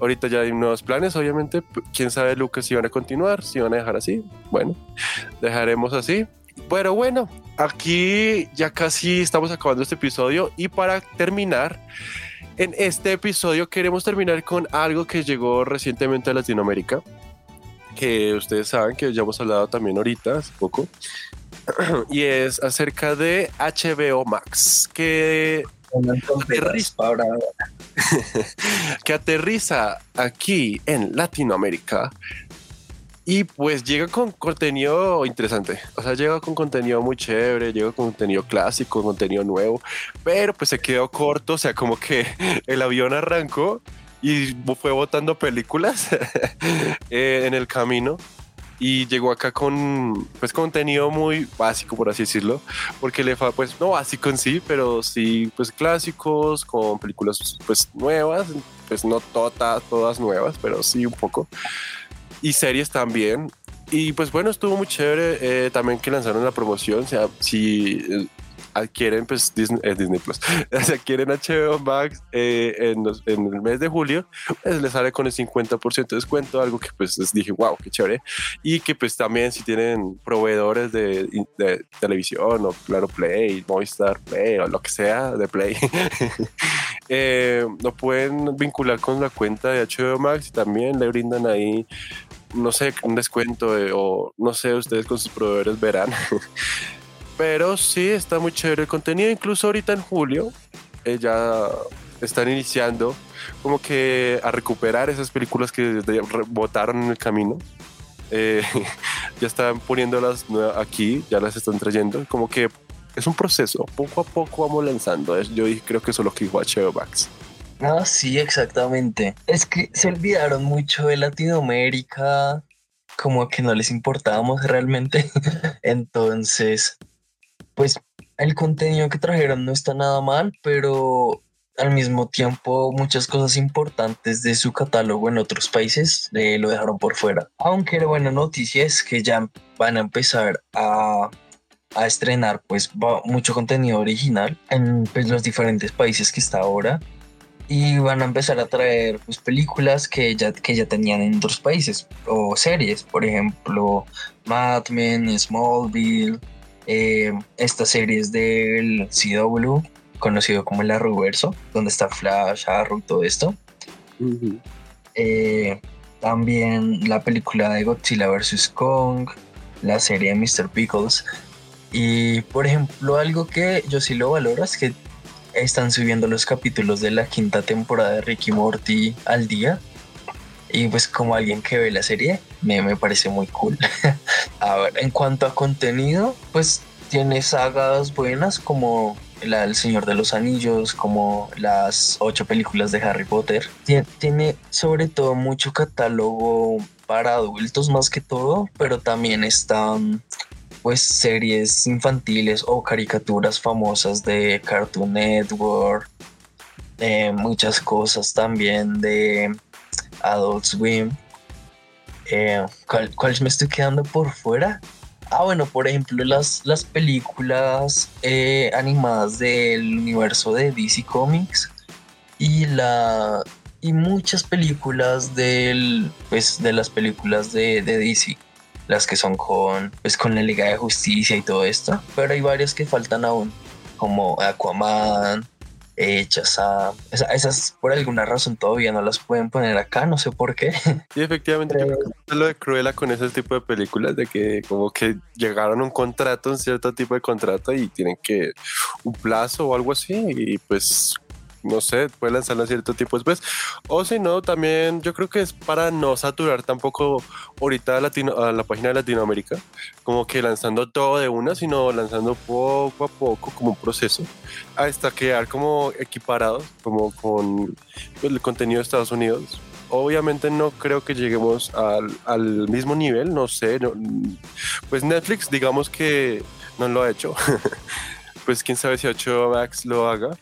Ahorita ya hay nuevos planes, obviamente. Quién sabe, Lucas, si van a continuar, si van a dejar así. Bueno, dejaremos así. Pero bueno, aquí ya casi estamos acabando este episodio y para terminar, en este episodio queremos terminar con algo que llegó recientemente a Latinoamérica, que ustedes saben que ya hemos hablado también ahorita, hace poco, y es acerca de HBO Max, que que aterriza aquí en Latinoamérica y pues llega con contenido interesante. O sea, llega con contenido muy chévere, llega con contenido clásico, contenido nuevo, pero pues se quedó corto. O sea, como que el avión arrancó y fue botando películas en el camino y llegó acá con pues contenido muy básico por así decirlo porque le fue pues no básico en sí pero sí pues clásicos con películas pues nuevas pues no todas todas nuevas pero sí un poco y series también. Y pues bueno, estuvo muy chévere eh, también que lanzaron la promoción. O sea, si eh, adquieren pues Disney, eh, Disney Plus, si adquieren HBO Max en, en, el mes de julio, pues les sale con el 50% de descuento, algo que pues les dije, wow, qué chévere. Y que pues también si tienen proveedores de, de televisión o Claro Play, Movistar Play o lo que sea de Play, lo pueden vincular con la cuenta de HBO Max y también le brindan ahí no sé, un descuento o no sé, ustedes con sus proveedores verán. Pero sí, está muy chévere el contenido. Incluso ahorita en julio eh, ya están iniciando como que a recuperar esas películas que botaron en el camino. Eh, ya están poniéndolas aquí, ya las están trayendo. Como que es un proceso, poco a poco vamos lanzando. Yo creo que eso es lo que dijo HBO Max. Ah, sí, exactamente. Es que se olvidaron mucho de Latinoamérica, como que no les importábamos realmente. Entonces, pues el contenido que trajeron no está nada mal, pero al mismo tiempo muchas cosas importantes de su catálogo en otros países eh, lo dejaron por fuera. Aunque la buena noticia es que ya van a empezar a, a estrenar pues mucho contenido original en pues, los diferentes países que está ahora y van a empezar a traer pues, películas que ya, que ya tenían en otros países o series, por ejemplo, Mad Men, Smallville, eh, estas series del CW, conocido como el Arrowverso, donde está Flash, Arrow, todo esto. Eh, también la película de Godzilla vs. Kong, la serie de Mr. Pickles. Y por ejemplo, algo que yo sí lo valoro es que están subiendo los capítulos de la quinta temporada de Ricky Morty al día. Y pues como alguien que ve la serie, me, me parece muy cool. a ver, en cuanto a contenido, pues tiene sagas buenas como la del Señor de los Anillos, como las ocho películas de Harry Potter. tiene sobre todo mucho catálogo para adultos más que todo, pero también están pues series infantiles o caricaturas famosas de Cartoon Network, muchas cosas también de Adult Swim. Eh, ¿Cuáles me estoy quedando por fuera? Ah, bueno, por ejemplo, las, las películas eh, animadas del universo de DC Comics y la y muchas películas del pues de las películas de, de DC las que son con, pues, con la Liga de Justicia y todo esto, pero hay varias que faltan aún, como Aquaman, eh, Shazam. esas por alguna razón todavía no las pueden poner acá, no sé por qué. Sí, efectivamente, lo de Cruella con ese tipo de películas, de que como que llegaron a un contrato, un cierto tipo de contrato y tienen que un plazo o algo así y pues no sé, puede lanzarlo a cierto tiempo después. O si no, también yo creo que es para no saturar tampoco ahorita a, la página de Latinoamérica, como que lanzando todo de una, sino lanzando poco a poco como un proceso, hasta quedar como equiparados, como con el contenido de Estados Unidos. Obviamente no creo que lleguemos al, mismo nivel, no sé, pues Netflix digamos que no lo ha hecho. pues quién sabe si 8 Max lo haga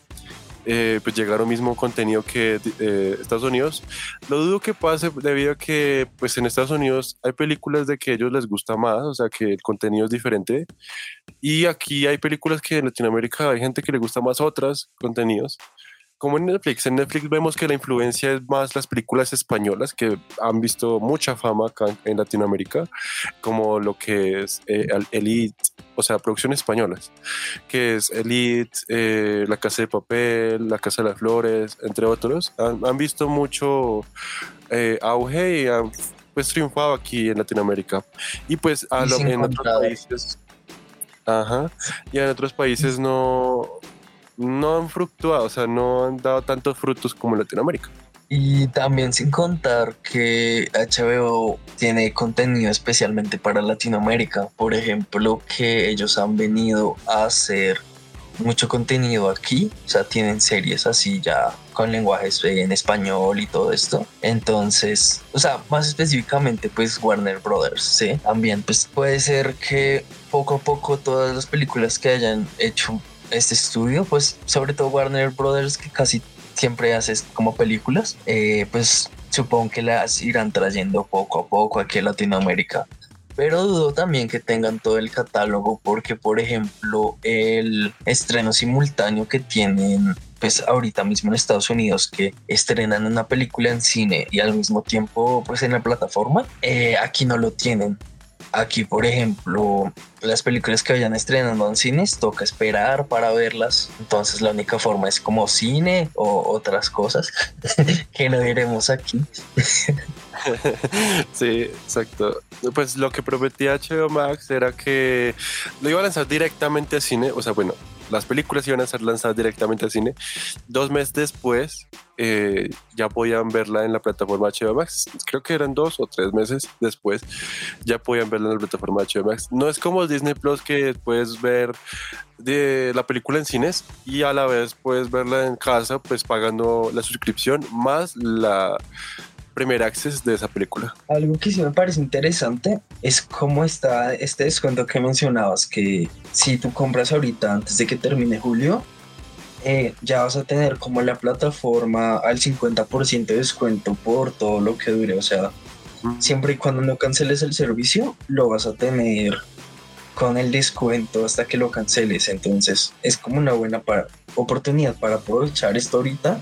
eh, pues llegar al mismo contenido que eh, Estados Unidos. Lo dudo que pase debido a que pues en Estados Unidos hay películas de que a ellos les gusta más, o sea que el contenido es diferente. Y aquí hay películas que en Latinoamérica hay gente que le gusta más otras contenidos. Como en Netflix. En Netflix vemos que la influencia es más las películas españolas que han visto mucha fama acá en Latinoamérica, como lo que es eh, Elite, o sea, producciones españolas, que es Elite, eh, La Casa de Papel, La Casa de las Flores, entre otros. Han, visto mucho eh, auge y han pues triunfado aquí en Latinoamérica. Y pues a en otros países... Ajá. Y en otros países no, no han fructuado, o sea, no han dado tantos frutos como Latinoamérica. Y también sin contar que HBO tiene contenido especialmente para Latinoamérica. Por ejemplo, que ellos han venido a hacer mucho contenido aquí. O sea, tienen series así ya con lenguajes en español y todo esto. Entonces, o sea, más específicamente, pues Warner Brothers, ¿sí? También, pues puede ser que poco a poco todas las películas que hayan hecho este estudio, pues sobre todo Warner Brothers, que casi siempre hace como películas, eh, pues supongo que las irán trayendo poco a poco aquí a Latinoamérica. Pero dudo también que tengan todo el catálogo porque, por ejemplo, el estreno simultáneo que tienen pues ahorita mismo en Estados Unidos que estrenan una película en cine y al mismo tiempo pues en la plataforma, eh, aquí no lo tienen. Aquí, por ejemplo, las películas que vayan estrenando en cines, toca esperar para verlas. Entonces, la única forma es como cine o otras cosas que no diremos aquí. sí, exacto. Pues lo que prometía HBO Max era que lo iba a lanzar directamente a cine. O sea, bueno, las películas iban a ser lanzadas directamente al cine. Dos meses después eh, ya podían verla en la plataforma HBO Max. Creo que eran dos o tres meses después ya podían verla en la plataforma HBO Max. No es como Disney Plus que puedes ver la película en cines y a la vez puedes verla en casa pues pagando la suscripción más la primer access de esa película. Algo que sí me parece interesante es cómo está este descuento que mencionabas, que si tú compras ahorita antes de que termine julio, eh, ya vas a tener como la plataforma al 50% de descuento por todo lo que dure. O sea, siempre y cuando no canceles el servicio, lo vas a tener con el descuento hasta que lo canceles. Entonces es como una buena oportunidad para aprovechar esto ahorita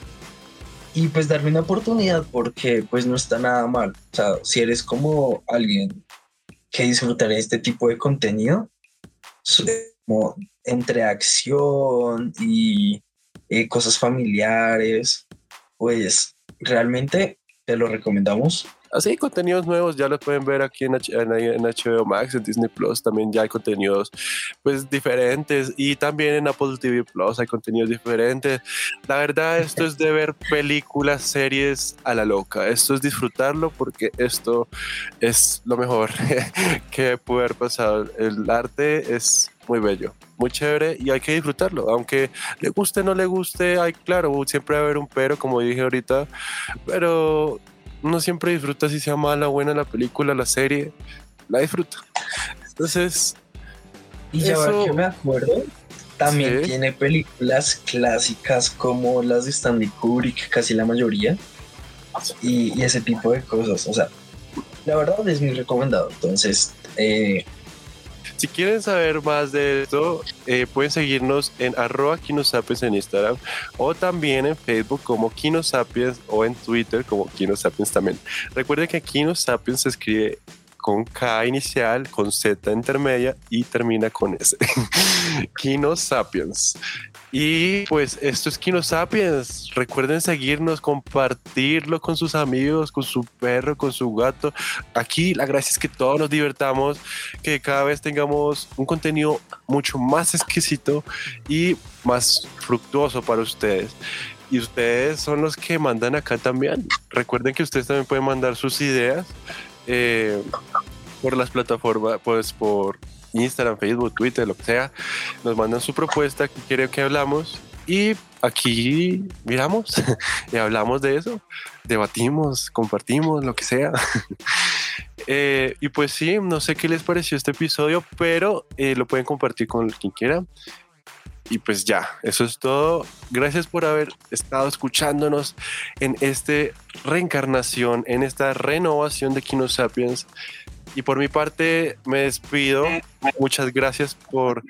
y pues darme una oportunidad porque pues no está nada mal. O sea, si eres como alguien que disfrutaría este tipo de contenido, como entre acción y eh, cosas familiares, pues realmente te lo recomendamos así contenidos nuevos ya los pueden ver aquí en, HBO Max, en Disney Plus también ya hay contenidos pues diferentes y también en Apple TV Plus hay contenidos diferentes. La verdad esto es de ver películas, series a la loca. Esto es disfrutarlo porque esto es lo mejor que puede haber pasado. El arte es muy bello, muy chévere y hay que disfrutarlo. Aunque le guste o no le guste, hay claro, siempre va a haber un pero, como dije ahorita, pero uno siempre disfruta si sea mala buena la película, la serie, la disfruta. Entonces, y ya que me acuerdo, también tiene películas clásicas como las de Stanley Kubrick, casi la mayoría, y, y, ese tipo de cosas. O sea, la verdad es muy recomendado. Entonces, eh, si quieren saber más de esto, eh, pueden seguirnos en arroba Kinosapiens en Instagram o también en Facebook como Kinosapiens o en Twitter como Kinosapiens también. Recuerden que Kinosapiens se escribe con K inicial, con Z intermedia y termina con S. Kinosapiens. Y pues esto es Kino Sapiens. Recuerden seguirnos, compartirlo con sus amigos, con su perro, con su gato. Aquí la gracia es que todos nos divertamos, que cada vez tengamos un contenido mucho más exquisito y más fructuoso para ustedes. Y ustedes son los que mandan acá también. Recuerden que ustedes también pueden mandar sus ideas eh, por las plataformas, pues por Instagram, Facebook, Twitter, lo que sea, nos mandan su propuesta que quieren que hablamos y aquí miramos y hablamos de eso, debatimos, compartimos, lo que sea. Eh, y pues sí, no sé qué les pareció este episodio, pero eh, lo pueden compartir con quien quiera. Y pues ya, eso es todo. Gracias por haber estado escuchándonos en esta reencarnación, en esta renovación de Kino Sapiens. Y por mi parte me despido. Muchas gracias por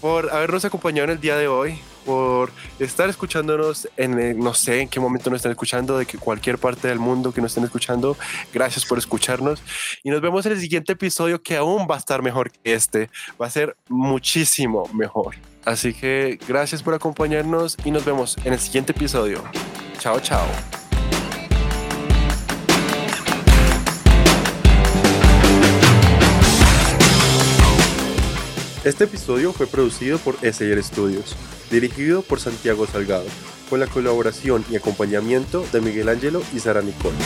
por habernos acompañado en el día de hoy, por estar escuchándonos en, eh, no sé en qué momento nos están escuchando, de que cualquier parte del mundo que nos estén escuchando. Gracias por escucharnos y nos vemos en el siguiente episodio que aún va a estar mejor que este. Va a ser muchísimo mejor. Así que gracias por acompañarnos y nos vemos en el siguiente episodio. Chao, chao. Este episodio fue producido por SR Studios, dirigido por Santiago Salgado, con la colaboración y acompañamiento de Miguel Ángelo y Sara Nicole.